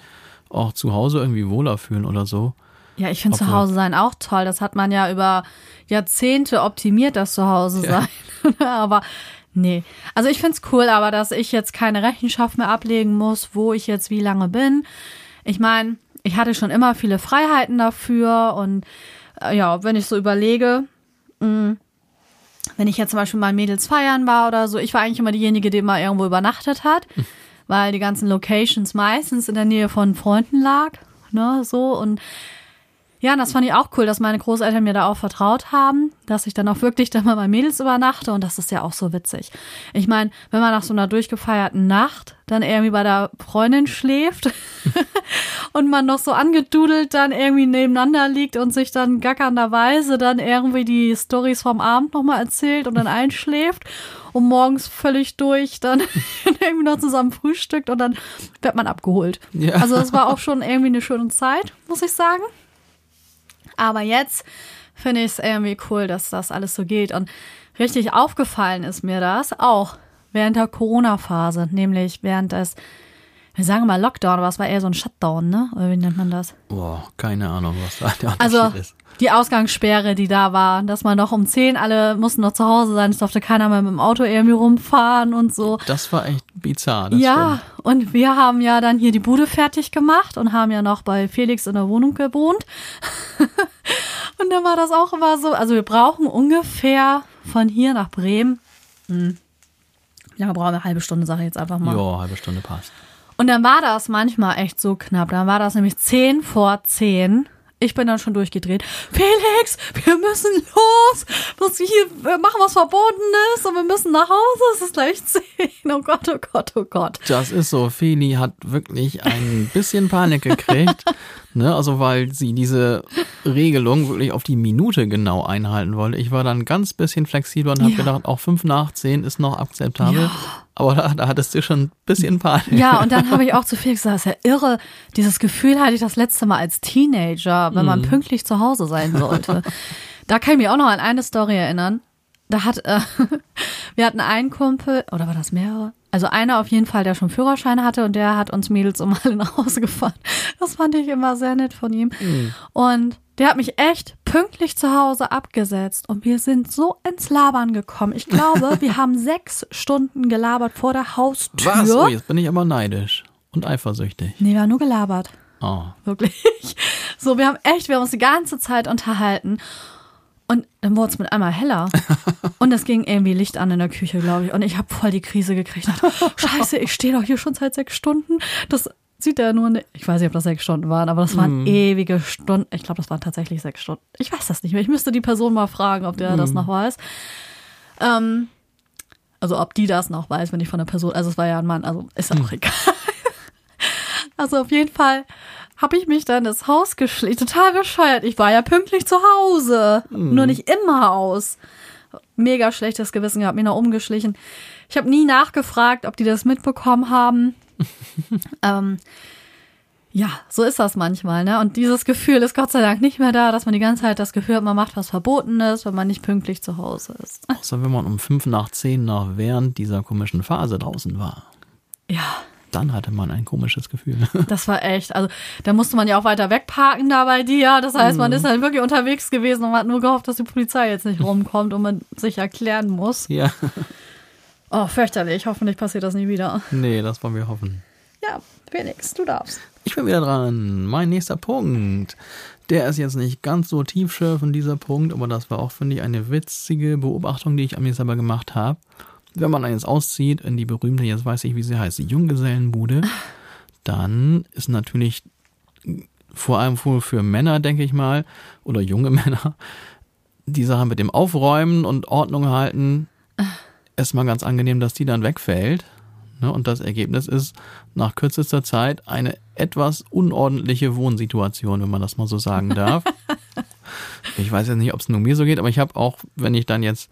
auch zu Hause irgendwie wohler fühlen oder so.
Ja, ich finde zu Hause sein auch toll. Das hat man ja über Jahrzehnte optimiert, das Zuhause sein. Ja. aber nee. Also ich finde es cool, aber dass ich jetzt keine Rechenschaft mehr ablegen muss, wo ich jetzt wie lange bin. Ich meine, ich hatte schon immer viele Freiheiten dafür und äh, ja, wenn ich so überlege, mh, mm, wenn ich jetzt zum Beispiel mal Mädels feiern war oder so, ich war eigentlich immer diejenige, die immer irgendwo übernachtet hat, hm. weil die ganzen Locations meistens in der Nähe von Freunden lag, ne, so und ja, und das fand ich auch cool, dass meine Großeltern mir da auch vertraut haben, dass ich dann auch wirklich da mal bei Mädels übernachte und das ist ja auch so witzig. Ich meine, wenn man nach so einer durchgefeierten Nacht dann irgendwie bei der Freundin schläft und man noch so angedudelt dann irgendwie nebeneinander liegt und sich dann gackernderweise dann irgendwie die Stories vom Abend nochmal erzählt und dann einschläft und morgens völlig durch dann irgendwie noch zusammen frühstückt und dann wird man abgeholt. Ja. Also das war auch schon irgendwie eine schöne Zeit, muss ich sagen. Aber jetzt finde ich es irgendwie cool, dass das alles so geht. Und richtig aufgefallen ist mir das auch während der Corona-Phase, nämlich während des, wir sagen mal Lockdown, aber es war eher so ein Shutdown, ne? Oder wie nennt man das?
Boah, keine Ahnung, was da der
Unterschied also, ist. Die Ausgangssperre, die da war, dass man noch um 10 alle mussten noch zu Hause sein, es durfte keiner mehr mit dem Auto irgendwie rumfahren und so.
Das war echt bizarr. Das
ja,
stimmt.
und wir haben ja dann hier die Bude fertig gemacht und haben ja noch bei Felix in der Wohnung gewohnt. und dann war das auch immer so, also wir brauchen ungefähr von hier nach Bremen, hm, wie lange brauchen wir? Eine halbe Stunde, sage ich jetzt einfach mal.
Ja, halbe Stunde passt.
Und dann war das manchmal echt so knapp. Dann war das nämlich 10 vor 10. Ich bin dann schon durchgedreht. Felix, wir müssen los. Muss hier, wir machen was Verbotenes und wir müssen nach Hause. Es ist gleich 10. Oh Gott, oh Gott, oh Gott.
Das ist so. Feli hat wirklich ein bisschen Panik gekriegt. Ne? Also, weil sie diese Regelung wirklich auf die Minute genau einhalten wollte. Ich war dann ganz bisschen flexibler und habe
Ja.
gedacht, auch fünf nach zehn ist noch akzeptabel.
Ja.
Aber da, da hattest du schon ein bisschen Panik.
Ja, und dann habe ich auch zu Felix gesagt, das ist ja irre. Dieses Gefühl hatte ich das letzte Mal als Teenager, wenn man pünktlich zu Hause sein sollte. da kann ich mich auch noch an eine Story erinnern. Da hat, äh, wir hatten einen Kumpel, oder war das mehrere? Also einer auf jeden Fall, der schon Führerschein hatte und der hat uns Mädels um alle nach Hause gefahren. Das fand ich immer sehr nett von ihm. Und der hat mich echt pünktlich zu Hause abgesetzt und wir sind so ins Labern gekommen. Ich glaube, wir haben sechs Stunden gelabert vor der Haustür.
Was? Oh, jetzt bin ich aber neidisch und eifersüchtig.
Nee, wir haben nur gelabert.
Oh.
Wirklich. So, wir haben echt, wir haben uns die ganze Zeit unterhalten. Und dann wurde es mit einmal heller. Und es ging irgendwie Licht an in der Küche, glaube ich. Und ich habe voll die Krise gekriegt. Dachte, Scheiße, ich stehe doch hier schon seit sechs Stunden. Das sieht er nur nicht. Ich weiß nicht, ob das sechs Stunden waren, aber das waren ewige Stunden. Ich glaube, das waren tatsächlich sechs Stunden. Ich weiß das nicht mehr. Ich müsste die Person mal fragen, ob der das noch weiß. Ähm, also ob die das noch weiß, wenn ich von der Person, also es war ja ein Mann, also ist ja auch egal. Also auf jeden Fall habe ich mich dann ins Haus geschlichen. Total bescheuert. Ich war ja pünktlich zu Hause. Nur nicht im Haus. Mega schlechtes Gewissen gehabt, mir noch umgeschlichen. Ich habe nie nachgefragt, ob die das mitbekommen haben. ähm, ja, so ist das manchmal, ne? Und dieses Gefühl ist Gott sei Dank nicht mehr da, dass man die ganze Zeit das Gefühl hat, man macht was Verbotenes, wenn man nicht pünktlich zu Hause ist.
Außer wenn man um fünf nach zehn noch während dieser komischen Phase draußen war.
Ja,
Dann hatte man ein komisches Gefühl.
Das war echt, also da musste man ja auch weiter wegparken da bei dir. Das heißt, man ist halt wirklich unterwegs gewesen und man hat nur gehofft, dass die Polizei jetzt nicht rumkommt und man sich erklären muss.
ja.
Oh, fürchterlich. Hoffentlich passiert das nie wieder.
Nee, das wollen wir hoffen.
Ja, Felix, du darfst.
Ich bin wieder dran. Mein nächster Punkt. Der ist jetzt nicht ganz so tiefschürfend, dieser Punkt, aber das war auch, finde ich, eine witzige Beobachtung, die ich an mir selber gemacht habe. Wenn man jetzt auszieht in die berühmte, jetzt weiß ich, wie sie heißt, die Junggesellenbude, dann ist natürlich vor allem wohl für Männer, denke ich mal, oder junge Männer, die Sache mit dem Aufräumen und Ordnung halten, erstmal ganz angenehm, dass die dann wegfällt. Ne? Und das Ergebnis ist nach kürzester Zeit eine etwas unordentliche Wohnsituation, wenn man das mal so sagen darf. ich weiß jetzt nicht, ob es nur mir so geht, aber ich habe auch, wenn ich dann jetzt,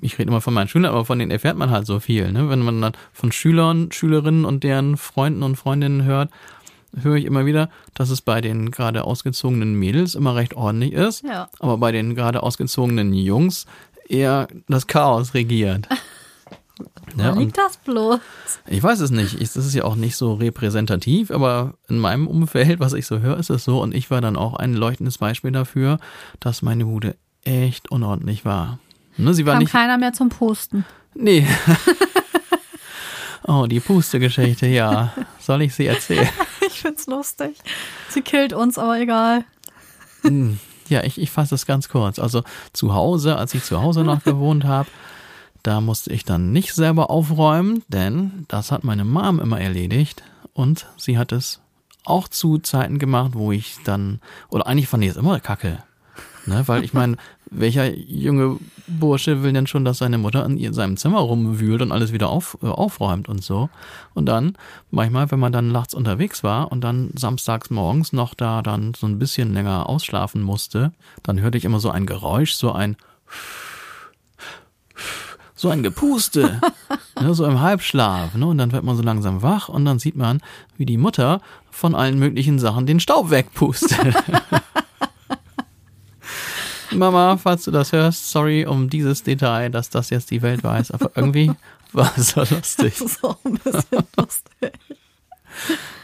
ich rede immer von meinen Schülern, aber von denen erfährt man halt so viel. Ne? Wenn man dann von Schülern, Schülerinnen und deren Freunden und Freundinnen hört, höre ich immer wieder, dass es bei den gerade ausgezogenen Mädels immer recht ordentlich ist,
Ja.
aber bei den gerade ausgezogenen Jungs eher das Chaos regiert. Ja,
Wo liegt das bloß?
ich weiß es nicht. Ich, das ist ja auch nicht so repräsentativ, aber in meinem Umfeld, was ich so höre, ist es so. Und ich war dann auch ein leuchtendes Beispiel dafür, dass meine Bude echt unordentlich war. Ne, sie war
Kam
nicht.
keiner mehr zum Pusten.
Nee. oh, die Puste-Geschichte, ja. Soll ich sie erzählen?
Ich find's lustig. Sie killt uns, aber egal.
Ja, ich, ich fasse es ganz kurz. Also zu Hause, als ich zu Hause noch gewohnt habe, da musste ich dann nicht selber aufräumen, denn das hat meine Mom immer erledigt und sie hat es auch zu Zeiten gemacht, wo ich dann, oder eigentlich fand ich es immer kacke. Ne, weil ich meine, welcher junge Bursche will denn schon, dass seine Mutter in seinem Zimmer rumwühlt und alles wieder auf, äh, aufräumt und so. Und dann, manchmal, wenn man dann nachts unterwegs war und dann samstags morgens noch da dann so ein bisschen länger ausschlafen musste, dann hörte ich immer so ein Geräusch, so ein so ein Gepuste, ne, so im Halbschlaf. Ne, und dann wird man so langsam wach und dann sieht man, wie die Mutter von allen möglichen Sachen den Staub wegpustet. Mama, falls du das hörst, sorry um dieses Detail, dass das jetzt die Welt weiß, aber irgendwie war es so lustig.
Das ist auch ein bisschen lustig.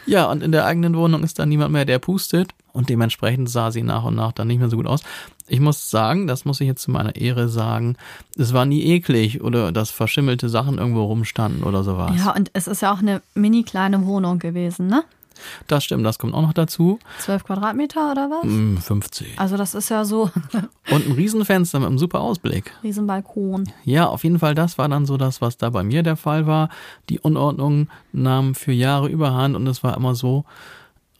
Ja, und in der eigenen Wohnung ist dann niemand mehr, der pustet. Und dementsprechend sah sie nach und nach dann nicht mehr so gut aus. Ich muss sagen, das muss ich jetzt zu meiner Ehre sagen, es war nie eklig oder dass verschimmelte Sachen irgendwo rumstanden oder sowas.
Ja, und es ist ja auch eine mini kleine Wohnung gewesen, ne?
Das stimmt, das kommt auch noch dazu.
12 Quadratmeter oder was?
Mm, 50.
Also das ist ja so
Und ein Riesenfenster mit einem super Ausblick.
Riesenbalkon.
Ja, auf jeden Fall, das war dann so das, was da bei mir der Fall war. Die Unordnung nahm für Jahre überhand und es war immer so,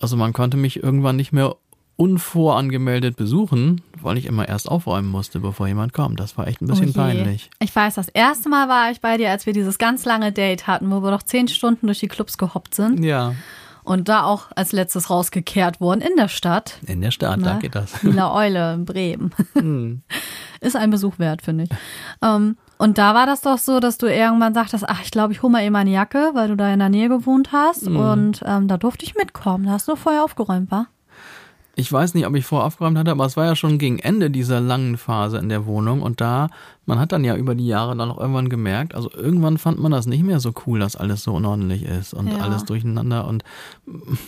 also man konnte mich irgendwann nicht mehr unvorangemeldet besuchen, weil ich immer erst aufräumen musste, bevor jemand kommt. Das war echt ein bisschen
Oh
peinlich.
Ich weiß, das erste Mal war ich bei dir, als wir dieses ganz lange Date hatten, wo wir doch zehn Stunden durch die Clubs gehoppt sind
Ja,
und da auch als letztes rausgekehrt wurden in der Stadt.
in der Stadt, da
Ne?
geht das.
Lila Eule in Bremen.
Hm.
Ist ein Besuch wert, finde ich. Ähm, und da war das doch so, dass du irgendwann sagtest, ach, ich glaube, ich hole mal eben meine Jacke, weil du da in der Nähe gewohnt hast.
Mhm.
Und ähm, da durfte ich mitkommen. Da hast du vorher aufgeräumt, war?
Ich weiß nicht, ob ich vorher aufgeräumt hatte, aber es war ja schon gegen Ende dieser langen Phase in der Wohnung und da, man hat dann ja über die Jahre dann auch irgendwann gemerkt, also irgendwann fand man das nicht mehr so cool, dass alles so unordentlich ist und
Ja.
alles durcheinander und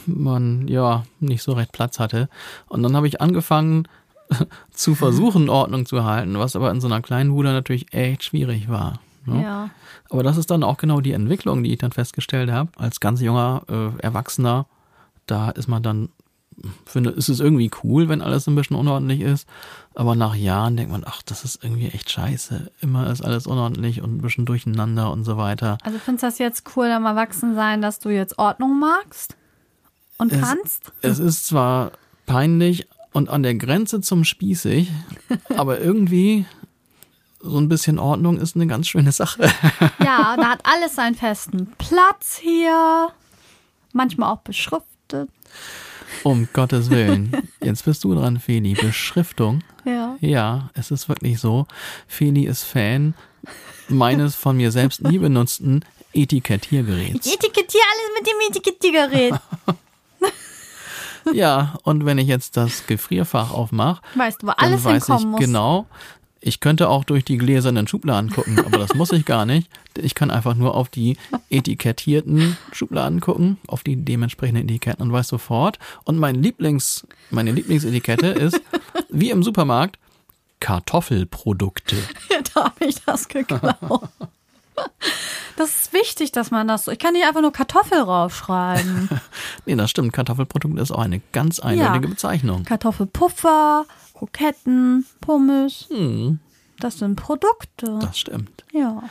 man, ja, nicht so recht Platz hatte. Und dann habe ich angefangen zu versuchen, Ordnung zu halten, was aber in so einer kleinen Bude natürlich echt schwierig war. Ne?
Ja.
Aber das ist dann auch genau die Entwicklung, die ich dann festgestellt habe. Als ganz junger äh, Erwachsener, da ist man dann, finde, ist es irgendwie cool, wenn alles ein bisschen unordentlich ist. Aber nach Jahren denkt man, ach, das ist irgendwie echt scheiße. Immer ist alles unordentlich und ein bisschen durcheinander und so weiter.
Also findest du das jetzt cool am Erwachsensein, dass du jetzt Ordnung magst und
Es-
kannst?
Es ist zwar peinlich und an der Grenze zum spießig, aber irgendwie so ein bisschen Ordnung ist eine ganz schöne Sache.
Ja, da hat alles seinen festen Platz hier. Manchmal auch beschriftet.
Um Gottes Willen. Jetzt bist du dran, Feli. Beschriftung.
Ja.
Ja, es ist wirklich so. Feli ist Fan meines von mir selbst nie benutzten Etikettiergeräts.
Ich etikettiere alles mit dem Etikettiergerät.
Ja, und wenn ich jetzt das Gefrierfach aufmache,
Weißt du, wo
dann
alles
weiß ich
hinkommen muss.
genau, ich könnte auch durch die gläsernen Schubladen gucken, aber das muss ich gar nicht. Ich kann einfach nur auf die etikettierten Schubladen gucken, auf die dementsprechenden Etiketten und weiß sofort. Und mein Lieblings, meine Lieblingsetikette ist, wie im Supermarkt, Kartoffelprodukte.
da habe ich das geklaut. Das ist wichtig, dass man das so. Ich kann nicht einfach nur Kartoffel raufschreiben.
Nee, das stimmt. Kartoffelprodukt ist auch eine ganz eindeutige
Ja.
Bezeichnung.
Kartoffelpuffer, Kroketten, Pommes.
Hm,
Das sind Produkte.
das stimmt.
ja.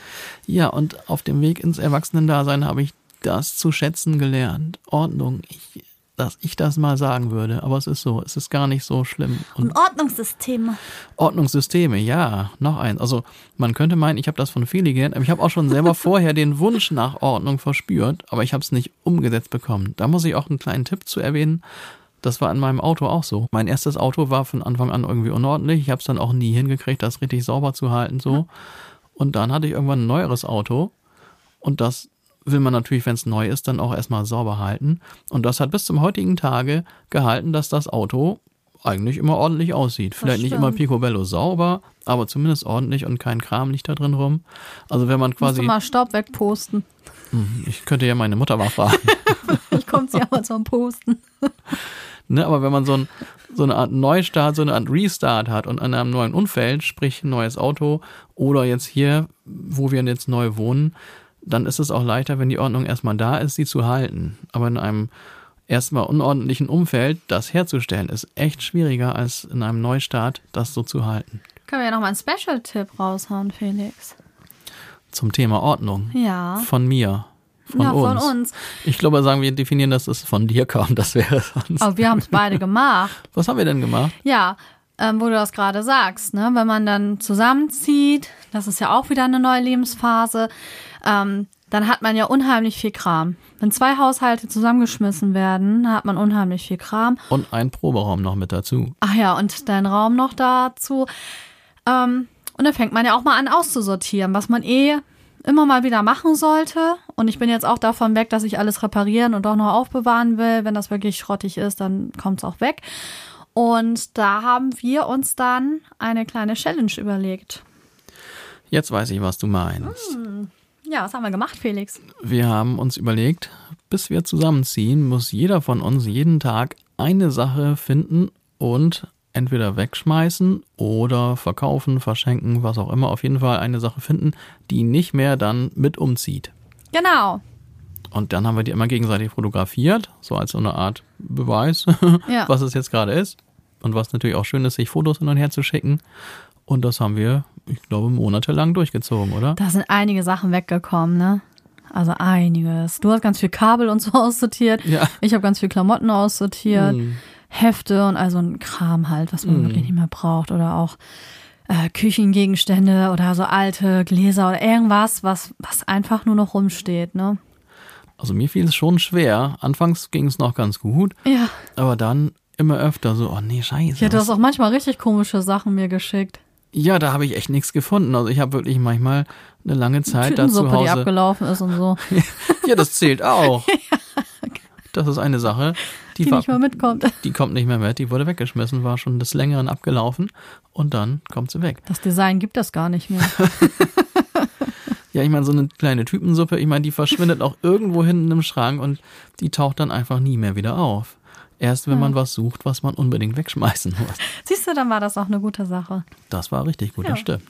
Ja, und auf dem Weg ins Erwachsenendasein habe ich das zu schätzen gelernt. Ordnung. Ich, dass ich das mal sagen würde. Aber es ist so. Es ist gar nicht so schlimm. Und
Und Ordnungssysteme.
Ordnungssysteme, ja, noch eins. Also man könnte meinen, ich habe das von Feli gelernt, aber ich habe auch schon selber vorher den Wunsch nach Ordnung verspürt, aber ich habe es nicht umgesetzt bekommen. Da muss ich auch einen kleinen Tipp zu erwähnen. Das war in meinem Auto auch so. Mein erstes Auto war von Anfang an irgendwie unordentlich. Ich habe es dann auch nie hingekriegt, das richtig sauber zu halten so. Und dann hatte ich irgendwann ein neueres Auto und das will man natürlich, wenn es neu ist, dann auch erstmal sauber halten. Und das hat bis zum heutigen Tage gehalten, dass das Auto eigentlich immer ordentlich aussieht. Vielleicht nicht immer picobello sauber, aber zumindest ordentlich und kein Kram liegt da drin rum. Also wenn man
Musst du
quasi,
mal Staub wegposten.
ich könnte ja meine Mutter mal fragen,
Ich komme sie aber zum Posten.
ne? aber wenn man so, ein, so eine Art Neustart, so eine Art Restart hat und an einem neuen Umfeld, sprich ein neues Auto oder jetzt hier, wo wir jetzt neu wohnen, dann ist es auch leichter, wenn die Ordnung erstmal da ist, sie zu halten. Aber in einem erstmal unordentlichen Umfeld, das herzustellen, ist echt schwieriger, als in einem Neustart das so zu halten.
Können wir ja nochmal einen Special-Tipp raushauen, Felix.
Zum Thema Ordnung.
Ja.
Von mir. Von
ja,
uns.
von uns.
Ich glaube, sagen wir definieren, dass es von dir kam. Das wäre sonst.
Aber wir haben es beide gemacht.
Was haben wir denn gemacht?
Ja, ähm, wo du das gerade sagst, ne? wenn man dann zusammenzieht, das ist ja auch wieder eine neue Lebensphase, ähm, dann hat man ja unheimlich viel Kram. Wenn zwei Haushalte zusammengeschmissen werden, hat man unheimlich viel Kram.
Und ein Proberaum noch mit dazu.
Ach ja, und dein Raum noch dazu. Ähm, und dann fängt man ja auch mal an auszusortieren, was man eh immer mal wieder machen sollte. Und ich bin jetzt auch davon weg, dass ich alles reparieren und auch noch aufbewahren will. Wenn das wirklich schrottig ist, dann kommt es auch weg. Und da haben wir uns dann eine kleine Challenge überlegt.
Jetzt weiß ich, was du meinst.
Ja, was haben wir gemacht, Felix?
Wir haben uns überlegt, bis wir zusammenziehen, muss jeder von uns jeden Tag eine Sache finden und entweder wegschmeißen oder verkaufen, verschenken, was auch immer. Auf jeden Fall eine Sache finden, die nicht mehr dann mit umzieht.
Genau.
Und dann haben wir die immer gegenseitig fotografiert, so als so eine Art Beweis,
Ja.
was es jetzt gerade ist. Und was natürlich auch schön ist, sich Fotos hin und her zu schicken. Und das haben wir, ich glaube, monatelang durchgezogen, oder?
Da sind einige Sachen weggekommen, ne? Also einiges. Du hast ganz viel Kabel und so aussortiert.
Ja.
Ich habe ganz viel Klamotten aussortiert.
Hm.
Hefte und also ein Kram halt, was man
Mhm.
wirklich nicht mehr braucht. Oder auch äh, Küchengegenstände oder so alte Gläser oder irgendwas, was, was einfach nur noch rumsteht, ne?
Also mir fiel es schon schwer. Anfangs ging es noch ganz gut,
Ja.
aber dann immer öfter so, oh nee, scheiße.
Ja, du hast auch manchmal richtig komische Sachen mir geschickt.
ja da habe ich echt nichts gefunden. Also ich habe wirklich manchmal eine lange Zeit da zu
Tütensuppe, die
Hause.
abgelaufen ist und so,
Ja, das zählt auch. Das ist eine Sache, die,
die
war,
nicht mehr mitkommt.
die kommt nicht mehr mit, die wurde weggeschmissen, war schon des Längeren abgelaufen und dann kommt sie weg.
Das Design gibt das gar nicht mehr.
Ja, ich meine, so eine kleine Typensuppe, ich meine, die verschwindet auch irgendwo hinten im Schrank und die taucht dann einfach nie mehr wieder auf. Erst wenn man was sucht, was man unbedingt wegschmeißen muss.
Siehst du, dann war das auch eine gute Sache.
Das war richtig gut,
Ja.
das stimmt.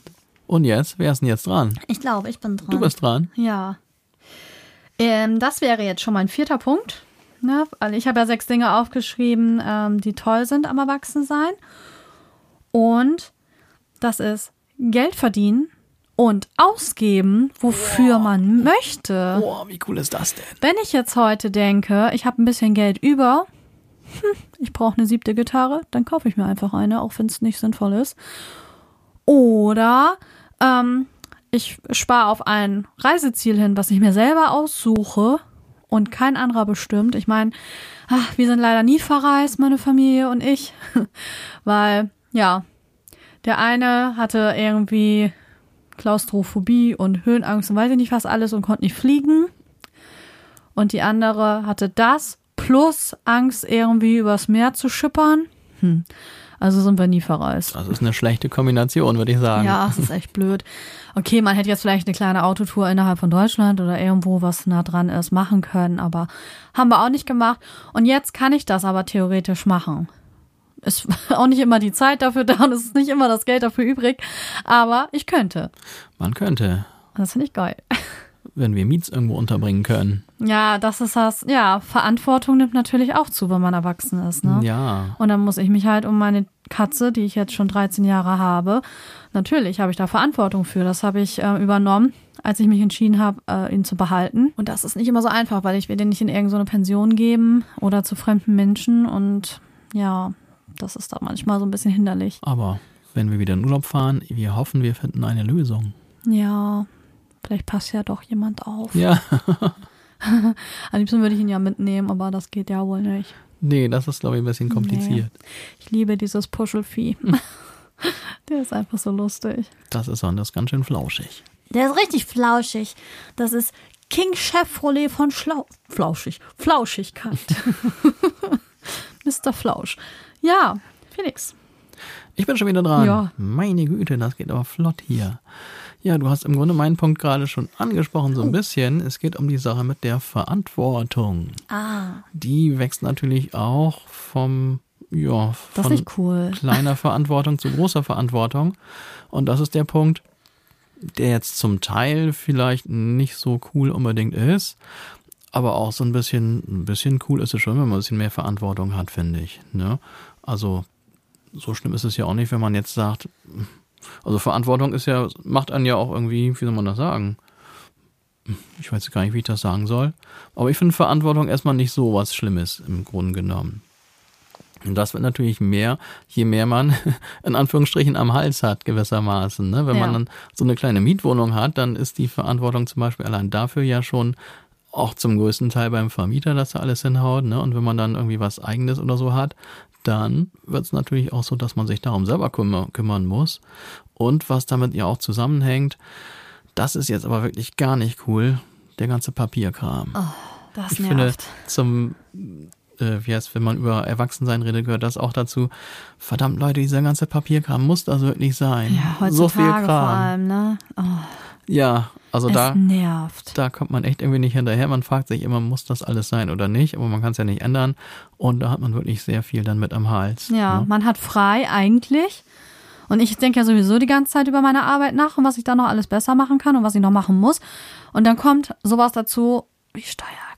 Und jetzt, wer ist denn jetzt dran?
Ich glaube, ich bin dran.
Du bist dran.
Ja. Ähm, das wäre jetzt schon mein vierter Punkt. Ne? Also ich habe ja sechs Dinge aufgeschrieben, ähm, die toll sind am Erwachsensein. Und das ist Geld verdienen und ausgeben, wofür man möchte.
Boah, wie cool ist das denn?
Wenn ich jetzt heute denke, ich habe ein bisschen Geld über, hm, ich brauche eine siebte Gitarre, dann kaufe ich mir einfach eine, auch wenn es nicht sinnvoll ist. Oder ähm, ich spare auf ein Reiseziel hin, was ich mir selber aussuche und kein anderer bestimmt. Ich meine, wir sind leider nie verreist, meine Familie und ich, weil ja, der eine hatte irgendwie Klaustrophobie und Höhenangst und weiß ich nicht was alles und konnte nicht fliegen. Und die andere hatte das plus Angst, irgendwie übers Meer zu schippern. Hm. Also sind wir nie verreist.
Das ist eine schlechte Kombination, würde ich sagen.
Ja, es ist echt blöd. Okay, man hätte jetzt vielleicht eine kleine Autotour innerhalb von Deutschland oder irgendwo, was nah dran ist, machen können, aber haben wir auch nicht gemacht. Und jetzt kann ich das aber theoretisch machen. Ist auch nicht immer die Zeit dafür da und es ist nicht immer das Geld dafür übrig, aber ich könnte.
Man könnte,
Das finde ich geil.
wenn wir Miets irgendwo unterbringen können.
Ja, das ist das. Ja, Verantwortung nimmt natürlich auch zu, wenn man erwachsen ist, ne?
Ja.
Und dann muss ich mich halt um meine Katze, die ich jetzt schon 13 Jahre habe, natürlich habe ich da Verantwortung für. Das habe ich äh, übernommen, als ich mich entschieden habe, äh, ihn zu behalten. Und das ist nicht immer so einfach, weil ich will den nicht in irgendeine Pension geben oder zu fremden Menschen. Und ja, das ist da manchmal so ein bisschen hinderlich.
Aber wenn wir wieder in Urlaub fahren, wir hoffen, wir finden eine Lösung.
Ja, vielleicht passt ja doch jemand auf.
Ja.
Am liebsten würde ich ihn ja mitnehmen, aber das geht ja wohl nicht.
Nee, das ist, glaube ich, ein bisschen kompliziert.
Ich liebe dieses Puschelvieh. Der ist einfach so lustig.
Das ist anders ganz schön flauschig.
Der ist richtig flauschig. Das ist King Chevrolet von Schlau Flauschig. Flauschigkeit. Mr. Flausch. Ja, Felix.
Ich bin schon wieder dran.
Ja.
Meine Güte, das geht aber flott hier. Ja, du hast im Grunde meinen Punkt gerade schon angesprochen, so
Oh.
ein bisschen. Es geht um die Sache mit der Verantwortung.
Ah,
Die wächst natürlich auch vom, ja,
das
von
cool.
kleiner Verantwortung zu großer Verantwortung. Und das ist der Punkt, der jetzt zum Teil vielleicht nicht so cool unbedingt ist, aber auch so ein bisschen, ein bisschen cool ist es schon, wenn man ein bisschen mehr Verantwortung hat, finde ich. Ne? Also so schlimm ist es ja auch nicht, wenn man jetzt sagt, also Verantwortung ist ja, macht einen ja auch irgendwie, wie soll man das sagen? Ich weiß gar nicht, wie ich das sagen soll. Aber ich finde Verantwortung erstmal nicht so was Schlimmes im Grunde genommen. Und das wird natürlich mehr, je mehr man in Anführungsstrichen am Hals hat, gewissermaßen. Ne? Wenn
Ja.
man dann so eine kleine Mietwohnung hat, dann ist die Verantwortung zum Beispiel allein dafür ja schon auch zum größten Teil beim Vermieter, dass er alles hinhaut. Ne? Und wenn man dann irgendwie was Eigenes oder so hat, dann wird es natürlich auch so, dass man sich darum selber kümmer, kümmern muss. Und was damit ja auch zusammenhängt, das ist jetzt aber wirklich gar nicht cool, der ganze Papierkram.
Das
ich
nervt.
finde, zum, äh, wie heißt, wenn man über Erwachsensein redet, gehört das auch dazu. Verdammt, Leute, dieser ganze Papierkram muss das wirklich sein.
ja, heutzutage
so viel
vor
Kram.
allem, ne? Oh,
Ja, Also
es
da,
nervt.
da kommt man echt irgendwie nicht hinterher. Man fragt sich immer, muss das alles sein oder nicht? Aber man kann es ja nicht ändern. Und da hat man wirklich sehr viel dann mit am Hals.
Ja,
ne?
man hat frei eigentlich. Und ich denke ja sowieso die ganze Zeit über meine Arbeit nach und was ich da noch alles besser machen kann und was ich noch machen muss. Und dann kommt sowas dazu wie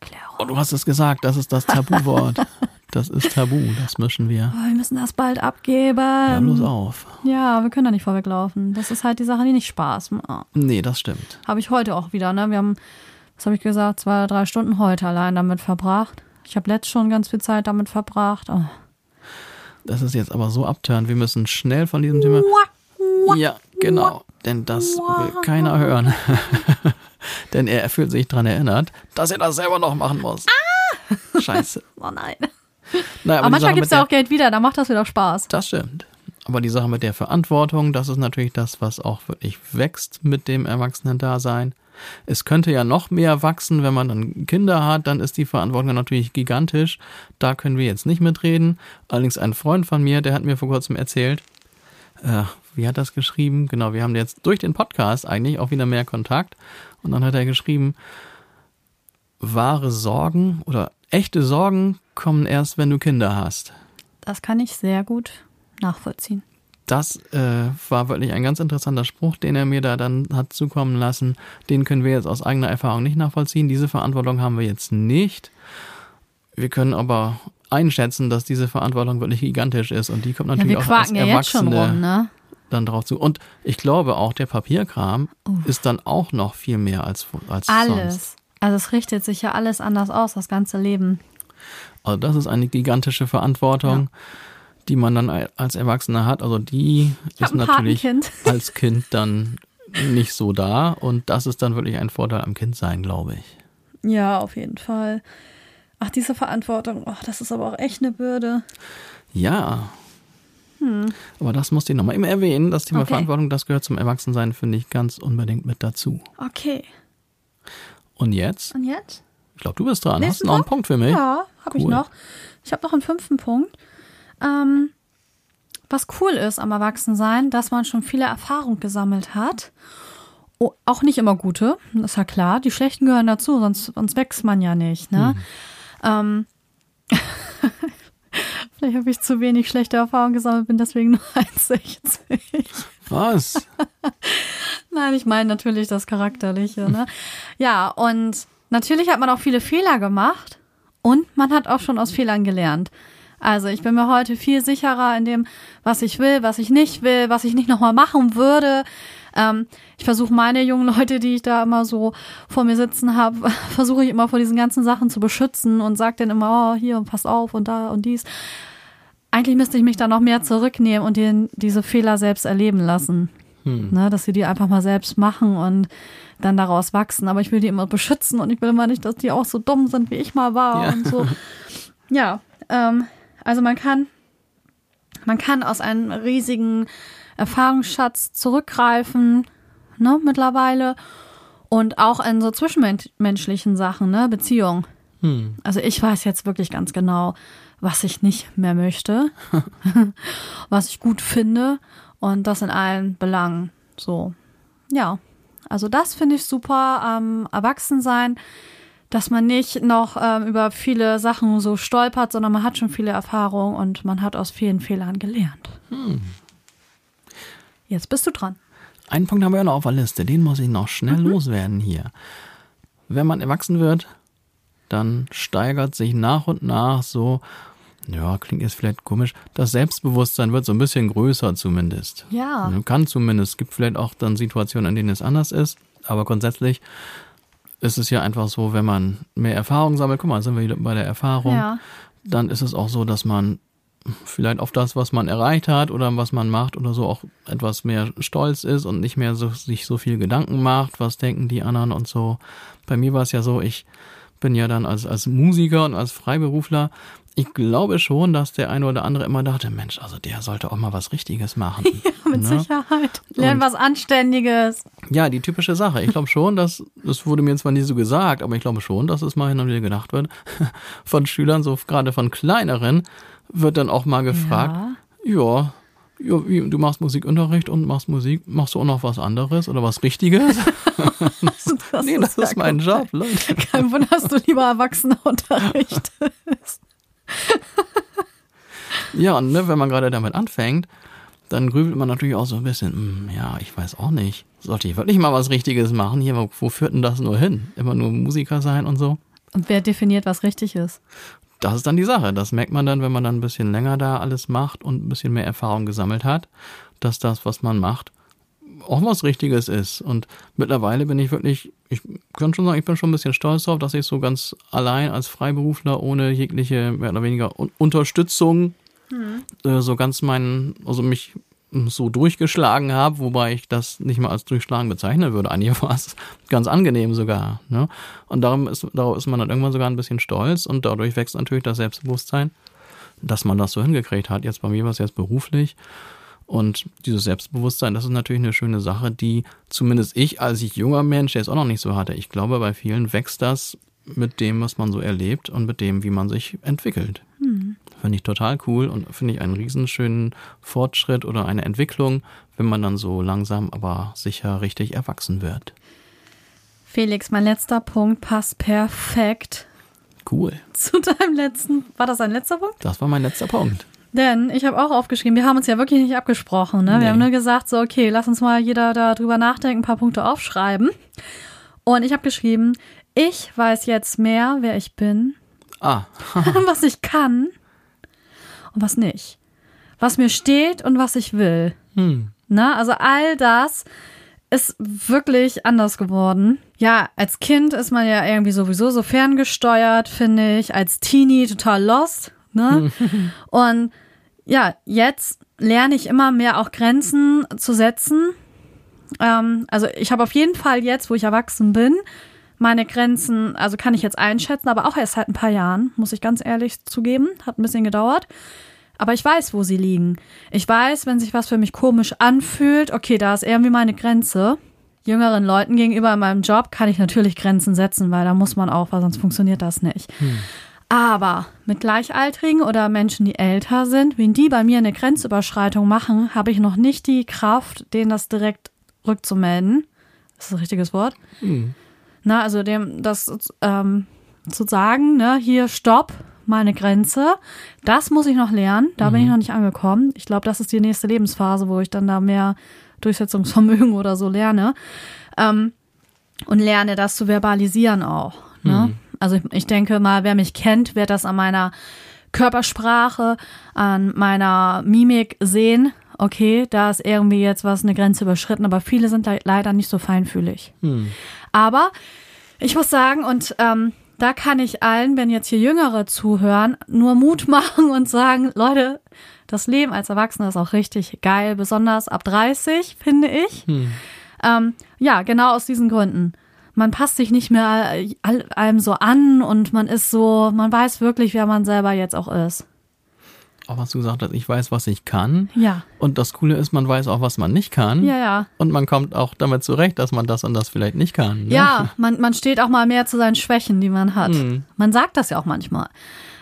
Steuererklärung.
Oh, du hast es gesagt, das ist das Tabuwort. das ist Tabu, das mischen wir.
Oh, wir müssen das bald abgeben.
Ja, los auf.
Ja, wir können da nicht vorweglaufen. Das ist halt die Sache, die nicht Spaß macht.
Nee, das stimmt.
Habe ich heute auch wieder, ne? Wir haben, was habe ich gesagt, zwei oder drei Stunden heute allein damit verbracht. Ich habe letzt schon ganz viel Zeit damit verbracht. Oh.
Das ist jetzt aber so abturnt. Wir müssen schnell von diesem Thema. Ja, genau. Denn das will keiner hören. Denn er fühlt sich daran erinnert, dass er das selber noch machen muss. Ah! Scheiße.
Oh nein.
Naja,
Aber
die
manchmal gibt es ja auch Geld wieder, da macht das wieder Spaß.
Das stimmt. Aber die Sache mit der Verantwortung, das ist natürlich das, was auch wirklich wächst mit dem Erwachsenen-Dasein. Es könnte ja noch mehr wachsen, wenn man dann Kinder hat, dann ist die Verantwortung natürlich gigantisch. Da können wir jetzt nicht mitreden. Allerdings ein Freund von mir, der hat mir vor kurzem erzählt, äh, wie hat das geschrieben? Genau, wir haben jetzt durch den Podcast eigentlich auch wieder mehr Kontakt. Und dann hat er geschrieben, wahre Sorgen oder echte Sorgen kommen erst, wenn du Kinder hast.
Das kann ich sehr gut nachvollziehen.
Das äh, war wirklich ein ganz interessanter Spruch, den er mir da dann hat zukommen lassen. Den können wir jetzt aus eigener Erfahrung nicht nachvollziehen. Diese Verantwortung haben wir jetzt nicht. Wir können aber einschätzen, dass diese Verantwortung wirklich gigantisch ist und die kommt
Ja,
natürlich
wir
auch als
ja jetzt schon
Erwachsene
rum, ne?
Dann drauf zu. Und ich glaube auch, der Papierkram ist dann auch noch viel mehr als, als sonst.
Alles. Also es richtet sich ja alles anders aus, das ganze Leben.
Also das ist eine gigantische Verantwortung, die man dann als Erwachsener hat. Also die
Ich
ist natürlich
Patenkind.
als Kind dann nicht so da. Und das ist dann wirklich ein Vorteil am Kindsein, glaube ich.
Ja, auf jeden Fall. Ach, diese Verantwortung, oh, das ist aber auch echt eine Bürde.
Ja. Aber das musste ich nochmal immer erwähnen. Das Thema
Hm. Okay.
Verantwortung, das gehört zum Erwachsensein, finde ich ganz unbedingt mit dazu.
Okay.
Und jetzt?
Und jetzt?
Ich glaube, du bist dran. Hast
Nächsten
du noch einen
Punkt?
Punkt für mich?
Ja, habe ich
Cool.
noch. Ich habe noch einen fünften Punkt. Ähm, was cool ist am Erwachsensein, dass man schon viele Erfahrungen gesammelt hat. Oh, auch nicht immer gute, das ist ja klar. Die schlechten gehören dazu, sonst, sonst wächst man ja nicht. Ne? Ähm, vielleicht habe ich zu wenig schlechte Erfahrungen gesammelt, bin deswegen nur 1,60.
Was?
Nein, ich meine natürlich das Charakterliche. Ne? Ja, und natürlich hat man auch viele Fehler gemacht und man hat auch schon aus Fehlern gelernt. Also ich bin mir heute viel sicherer in dem, was ich will, was ich nicht will, was ich nicht nochmal machen würde. Ähm, ich versuche meine jungen Leute, die ich da immer so vor mir sitzen habe, versuche ich immer vor diesen ganzen Sachen zu beschützen und sage denen immer, oh, hier und pass auf und da und dies. Eigentlich müsste ich mich da noch mehr zurücknehmen und denen diese Fehler selbst erleben lassen. Ne, dass sie die einfach mal selbst machen und dann daraus wachsen. Aber ich will die immer beschützen und ich will immer nicht, dass die auch so dumm sind, wie ich mal war
Ja.
und so. Ja, ähm, also man kann, man kann aus einem riesigen Erfahrungsschatz zurückgreifen, ne, mittlerweile. Und auch in so zwischenmenschlichen Sachen, ne, Beziehung.
Hm.
Also ich weiß jetzt wirklich ganz genau, was ich nicht mehr möchte, was ich gut finde und das in allen Belangen. So, ja. Also das finde ich super am Erwachsensein, dass man nicht noch ähm, über viele Sachen so stolpert, sondern man hat schon viele Erfahrungen und man hat aus vielen Fehlern gelernt. Jetzt bist du dran.
Einen Punkt haben wir ja noch auf der Liste, den muss ich noch schnell
Mhm.
loswerden hier. Wenn man erwachsen wird, dann steigert sich nach und nach so, ja, klingt jetzt vielleicht komisch, das Selbstbewusstsein wird so ein bisschen größer zumindest.
Ja.
Kann zumindest. Es gibt vielleicht auch dann Situationen, in denen es anders ist, aber grundsätzlich ist es ja einfach so, wenn man mehr Erfahrung sammelt, guck mal, sind wir wieder bei der Erfahrung,
Ja.
dann ist es auch so, dass man vielleicht auf das, was man erreicht hat oder was man macht oder so auch etwas mehr stolz ist und nicht mehr so, sich so viel Gedanken macht, was denken die anderen und so. Bei mir war es ja so, ich bin ja dann als, als Musiker und als Freiberufler, ich glaube schon, dass der eine oder andere immer dachte, Mensch, also der sollte auch mal was Richtiges machen.
Mit
ne?
Sicherheit. Lern
Und-
was Anständiges.
Ja, die typische Sache. Ich glaube schon, dass, das wurde mir zwar nie so gesagt, aber ich glaube schon, dass es mal hin und wieder gedacht wird, von Schülern, so gerade von kleineren, wird dann auch mal gefragt, ja, Ja, wie, du machst Musikunterricht und machst Musik, machst du auch noch was anderes oder was Richtiges?
Das
nee, das
ja
ist mein
komplett-
Job, Leute.
Kein Wunder, dass du lieber Erwachsenenunterricht.
Ja, und ne, wenn man gerade damit anfängt, dann grübelt man natürlich auch so ein bisschen, hm, ja, ich weiß auch nicht. Sollte ich wirklich mal was Richtiges machen? Hier, wo, wo führt denn das nur hin? Immer nur Musiker sein und so?
Und wer definiert, was richtig ist?
Das ist dann die Sache. Das merkt man dann, wenn man dann ein bisschen länger da alles macht und ein bisschen mehr Erfahrung gesammelt hat, dass das, was man macht, auch was Richtiges ist. Und mittlerweile bin ich wirklich, ich kann schon sagen, ich bin schon ein bisschen stolz darauf, dass ich so ganz allein als Freiberufler ohne jegliche mehr oder weniger Un Unterstützung äh, so ganz meinen, also mich so durchgeschlagen habe, wobei ich das nicht mal als durchschlagen bezeichnen würde. Eigentlich war es ganz angenehm sogar. Ne? Und darum ist, darauf ist man dann irgendwann sogar ein bisschen stolz und dadurch wächst natürlich das Selbstbewusstsein, dass man das so hingekriegt hat. Jetzt bei mir war es jetzt beruflich. Und dieses Selbstbewusstsein, das ist natürlich eine schöne Sache, die zumindest ich als ich junger Mensch jetzt auch noch nicht so hatte. Ich glaube, bei vielen wächst das mit dem, was man so erlebt und mit dem, wie man sich entwickelt. Finde ich total cool und finde ich einen riesenschönen Fortschritt oder eine Entwicklung, wenn man dann so langsam, aber sicher richtig erwachsen wird.
Felix, mein letzter Punkt passt perfekt
Cool.
zu deinem letzten. War das ein letzter Punkt?
Das war mein letzter Punkt.
Denn ich habe auch aufgeschrieben, wir haben uns ja wirklich nicht abgesprochen. Ne?
Nee.
Wir haben nur gesagt, so, okay, lass uns mal jeder darüber nachdenken, ein paar Punkte aufschreiben. Und ich habe geschrieben, ich weiß jetzt mehr, wer ich bin,
Ah,
was ich kann und was nicht. Was mir steht und was ich will.
hm.
Na, also all das ist wirklich anders geworden. Ja, als Kind ist man ja irgendwie sowieso so ferngesteuert, finde ich. Als Teenie total lost. Ne? Und ja, jetzt lerne ich immer mehr auch Grenzen zu setzen. Ähm, also ich habe auf jeden Fall jetzt, wo ich erwachsen bin, meine Grenzen, also kann ich jetzt einschätzen, aber auch erst seit ein paar Jahren, muss ich ganz ehrlich zugeben. Hat ein bisschen gedauert. Aber ich weiß, wo sie liegen. Ich weiß, wenn sich was für mich komisch anfühlt, okay, da ist irgendwie meine Grenze. Jüngeren Leuten gegenüber in meinem Job kann ich natürlich Grenzen setzen, weil da muss man auch, weil sonst funktioniert das nicht. Aber mit Gleichaltrigen oder Menschen, die älter sind, wenn die bei mir eine Grenzüberschreitung machen, habe ich noch nicht die Kraft, denen das direkt rückzumelden. Das ist das richtiges Wort. Na, also dem das ähm, zu sagen, ne, hier stopp, meine Grenze. Das muss ich noch lernen. Da bin ich noch nicht angekommen. Ich glaube, das ist die nächste Lebensphase, wo ich dann da mehr Durchsetzungsvermögen oder so lerne. Ähm, und lerne das zu verbalisieren auch. Ne? Also ich, ich denke mal, wer mich kennt, wird das an meiner Körpersprache, an meiner Mimik sehen. Okay, da ist irgendwie jetzt was eine Grenze überschritten, aber viele sind le leider nicht so feinfühlig. Aber ich muss sagen, und ähm, da kann ich allen, wenn jetzt hier Jüngere zuhören, nur Mut machen und sagen, Leute, das Leben als Erwachsener ist auch richtig geil, besonders ab 30, finde ich. Ähm, ja, genau aus diesen Gründen. Man passt sich nicht mehr all, allem so an und man ist so, man weiß wirklich, wer man selber jetzt auch ist.
Auch was du gesagt hast, ich weiß, was ich kann.
Ja,
Und das Coole ist, man weiß auch, was man nicht kann.
ja, ja.
Und man kommt auch damit zurecht, dass man das und das vielleicht nicht kann. Ne?
Ja, man, man steht auch mal mehr zu seinen Schwächen, die man hat.
Mhm.
Man sagt das ja auch manchmal.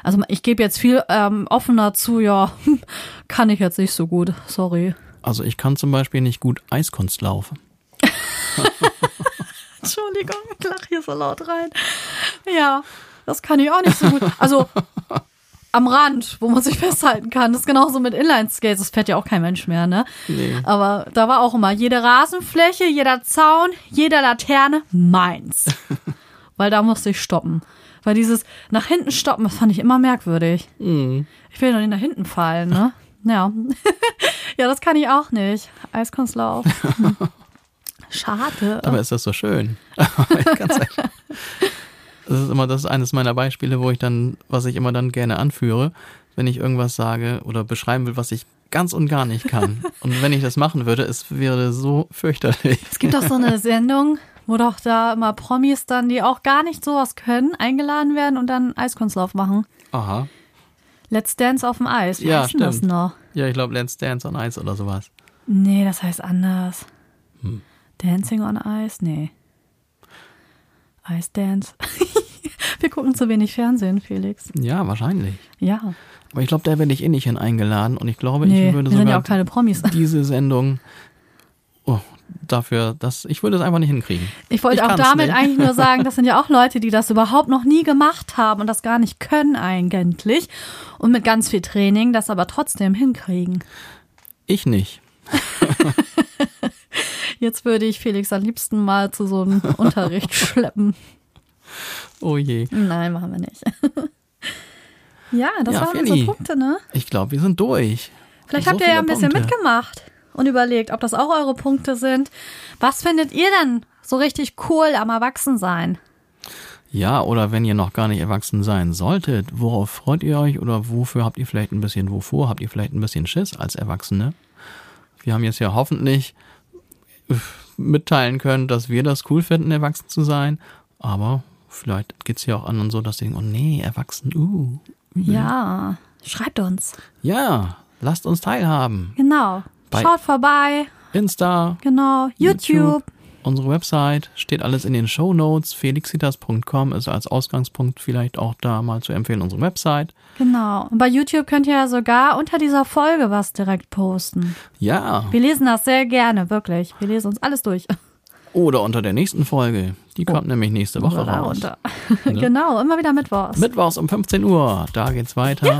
Also ich gebe jetzt viel ähm, offener zu, ja, kann ich jetzt nicht so gut, sorry.
Also ich kann zum Beispiel nicht gut Eiskunst laufen.
Entschuldigung, ich lach hier so laut rein. Ja, das kann ich auch nicht so gut. Also am Rand, wo man sich festhalten kann. Das ist genauso mit Inline-Skates. Das fährt ja auch kein Mensch mehr, ne?
Nee.
Aber da war auch immer jede Rasenfläche, jeder Zaun, jede Laterne meins. Weil da musste ich stoppen. Weil dieses nach hinten stoppen, das fand ich immer merkwürdig.
Mhm.
Ich will doch nicht nach hinten fallen, ne? Ja. ja, das kann ich auch nicht. Eiskunstlauf. Schade.
Aber ist das so schön? Ganz ehrlich. Das ist immer, das ist eines meiner Beispiele, wo ich dann, was ich immer dann gerne anführe, wenn ich irgendwas sage oder beschreiben will, was ich ganz und gar nicht kann. Und wenn ich das machen würde, es wäre so fürchterlich.
Es gibt doch so eine Sendung, wo doch da immer Promis dann, die auch gar nicht sowas können, eingeladen werden und dann Eiskunstlauf machen.
Aha.
Let's Dance auf dem Eis. Wie
Ja,
denn das
stimmt.
noch?
Ja, ich glaube, Let's Dance on Ice oder sowas.
Nee, das heißt anders.
Hm.
Dancing on Ice? Nee. Ice Dance. Wir gucken zu wenig Fernsehen, Felix.
Ja, wahrscheinlich.
Ja.
Aber ich glaube, da werde ich eh nicht hin eingeladen und ich glaube,
Nee,
ich würde
sind ja
sogar
auch keine Promis.
diese Sendung oh, dafür, dass ich würde es einfach nicht hinkriegen.
Ich wollte
Ich
auch damit
nicht.
eigentlich nur sagen, das sind ja auch Leute, die das überhaupt noch nie gemacht haben und das gar nicht können eigentlich. Und mit ganz viel Training das aber trotzdem hinkriegen.
Ich nicht.
Jetzt würde ich Felix am liebsten mal zu so einem Unterricht schleppen.
Oh je.
Nein, machen wir nicht. ja, das
Ja,
waren
Feli.
unsere Punkte, ne?
Ich glaube, wir sind durch.
Vielleicht
So
habt ihr ja ein bisschen
Punkte.
mitgemacht und überlegt, ob das auch eure Punkte sind. Was findet ihr denn so richtig cool am Erwachsensein?
Ja, oder wenn ihr noch gar nicht erwachsen sein solltet, worauf freut ihr euch oder wofür habt ihr vielleicht ein bisschen, wovor habt ihr vielleicht ein bisschen Schiss als Erwachsene? Wir haben jetzt ja hoffentlich mitteilen können, dass wir das cool finden, erwachsen zu sein, aber vielleicht geht's ja auch anderen so, dass sie denken, oh nee, erwachsen, uh.
Ja, schreibt uns.
Ja, lasst uns teilhaben.
Genau.
Bei-
Schaut vorbei.
Insta,
Genau. YouTube.
Unsere Website, steht alles in den Show Notes. felixitas.com ist als Ausgangspunkt vielleicht auch da mal zu empfehlen, unsere Website.
Genau. Und bei YouTube könnt ihr ja sogar unter dieser Folge was direkt posten.
Ja,
Wir lesen das sehr gerne, wirklich. Wir lesen uns alles durch.
oder unter der nächsten Folge. Die kommt nämlich nächste Woche
Oder
raus.
unter. genau, immer wieder Mittwochs.
Mittwochs um 15 Uhr, da geht's weiter.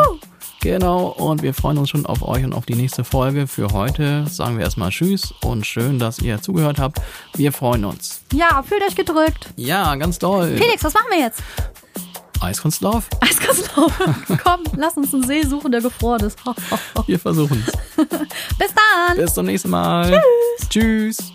Genau, und wir freuen uns schon auf euch und auf die nächste Folge. Für heute sagen wir erstmal Tschüss und schön, dass ihr zugehört habt. Wir freuen uns.
ja, fühlt euch gedrückt.
Ja, ganz toll.
Felix, was machen wir jetzt?
Eiskunstlauf?
Eiskasslauf. Komm, lass uns einen See suchen, der gefroren ist.
Wir versuchen's.
Bis dann.
Bis zum nächsten Mal. Tschüss. Tschüss.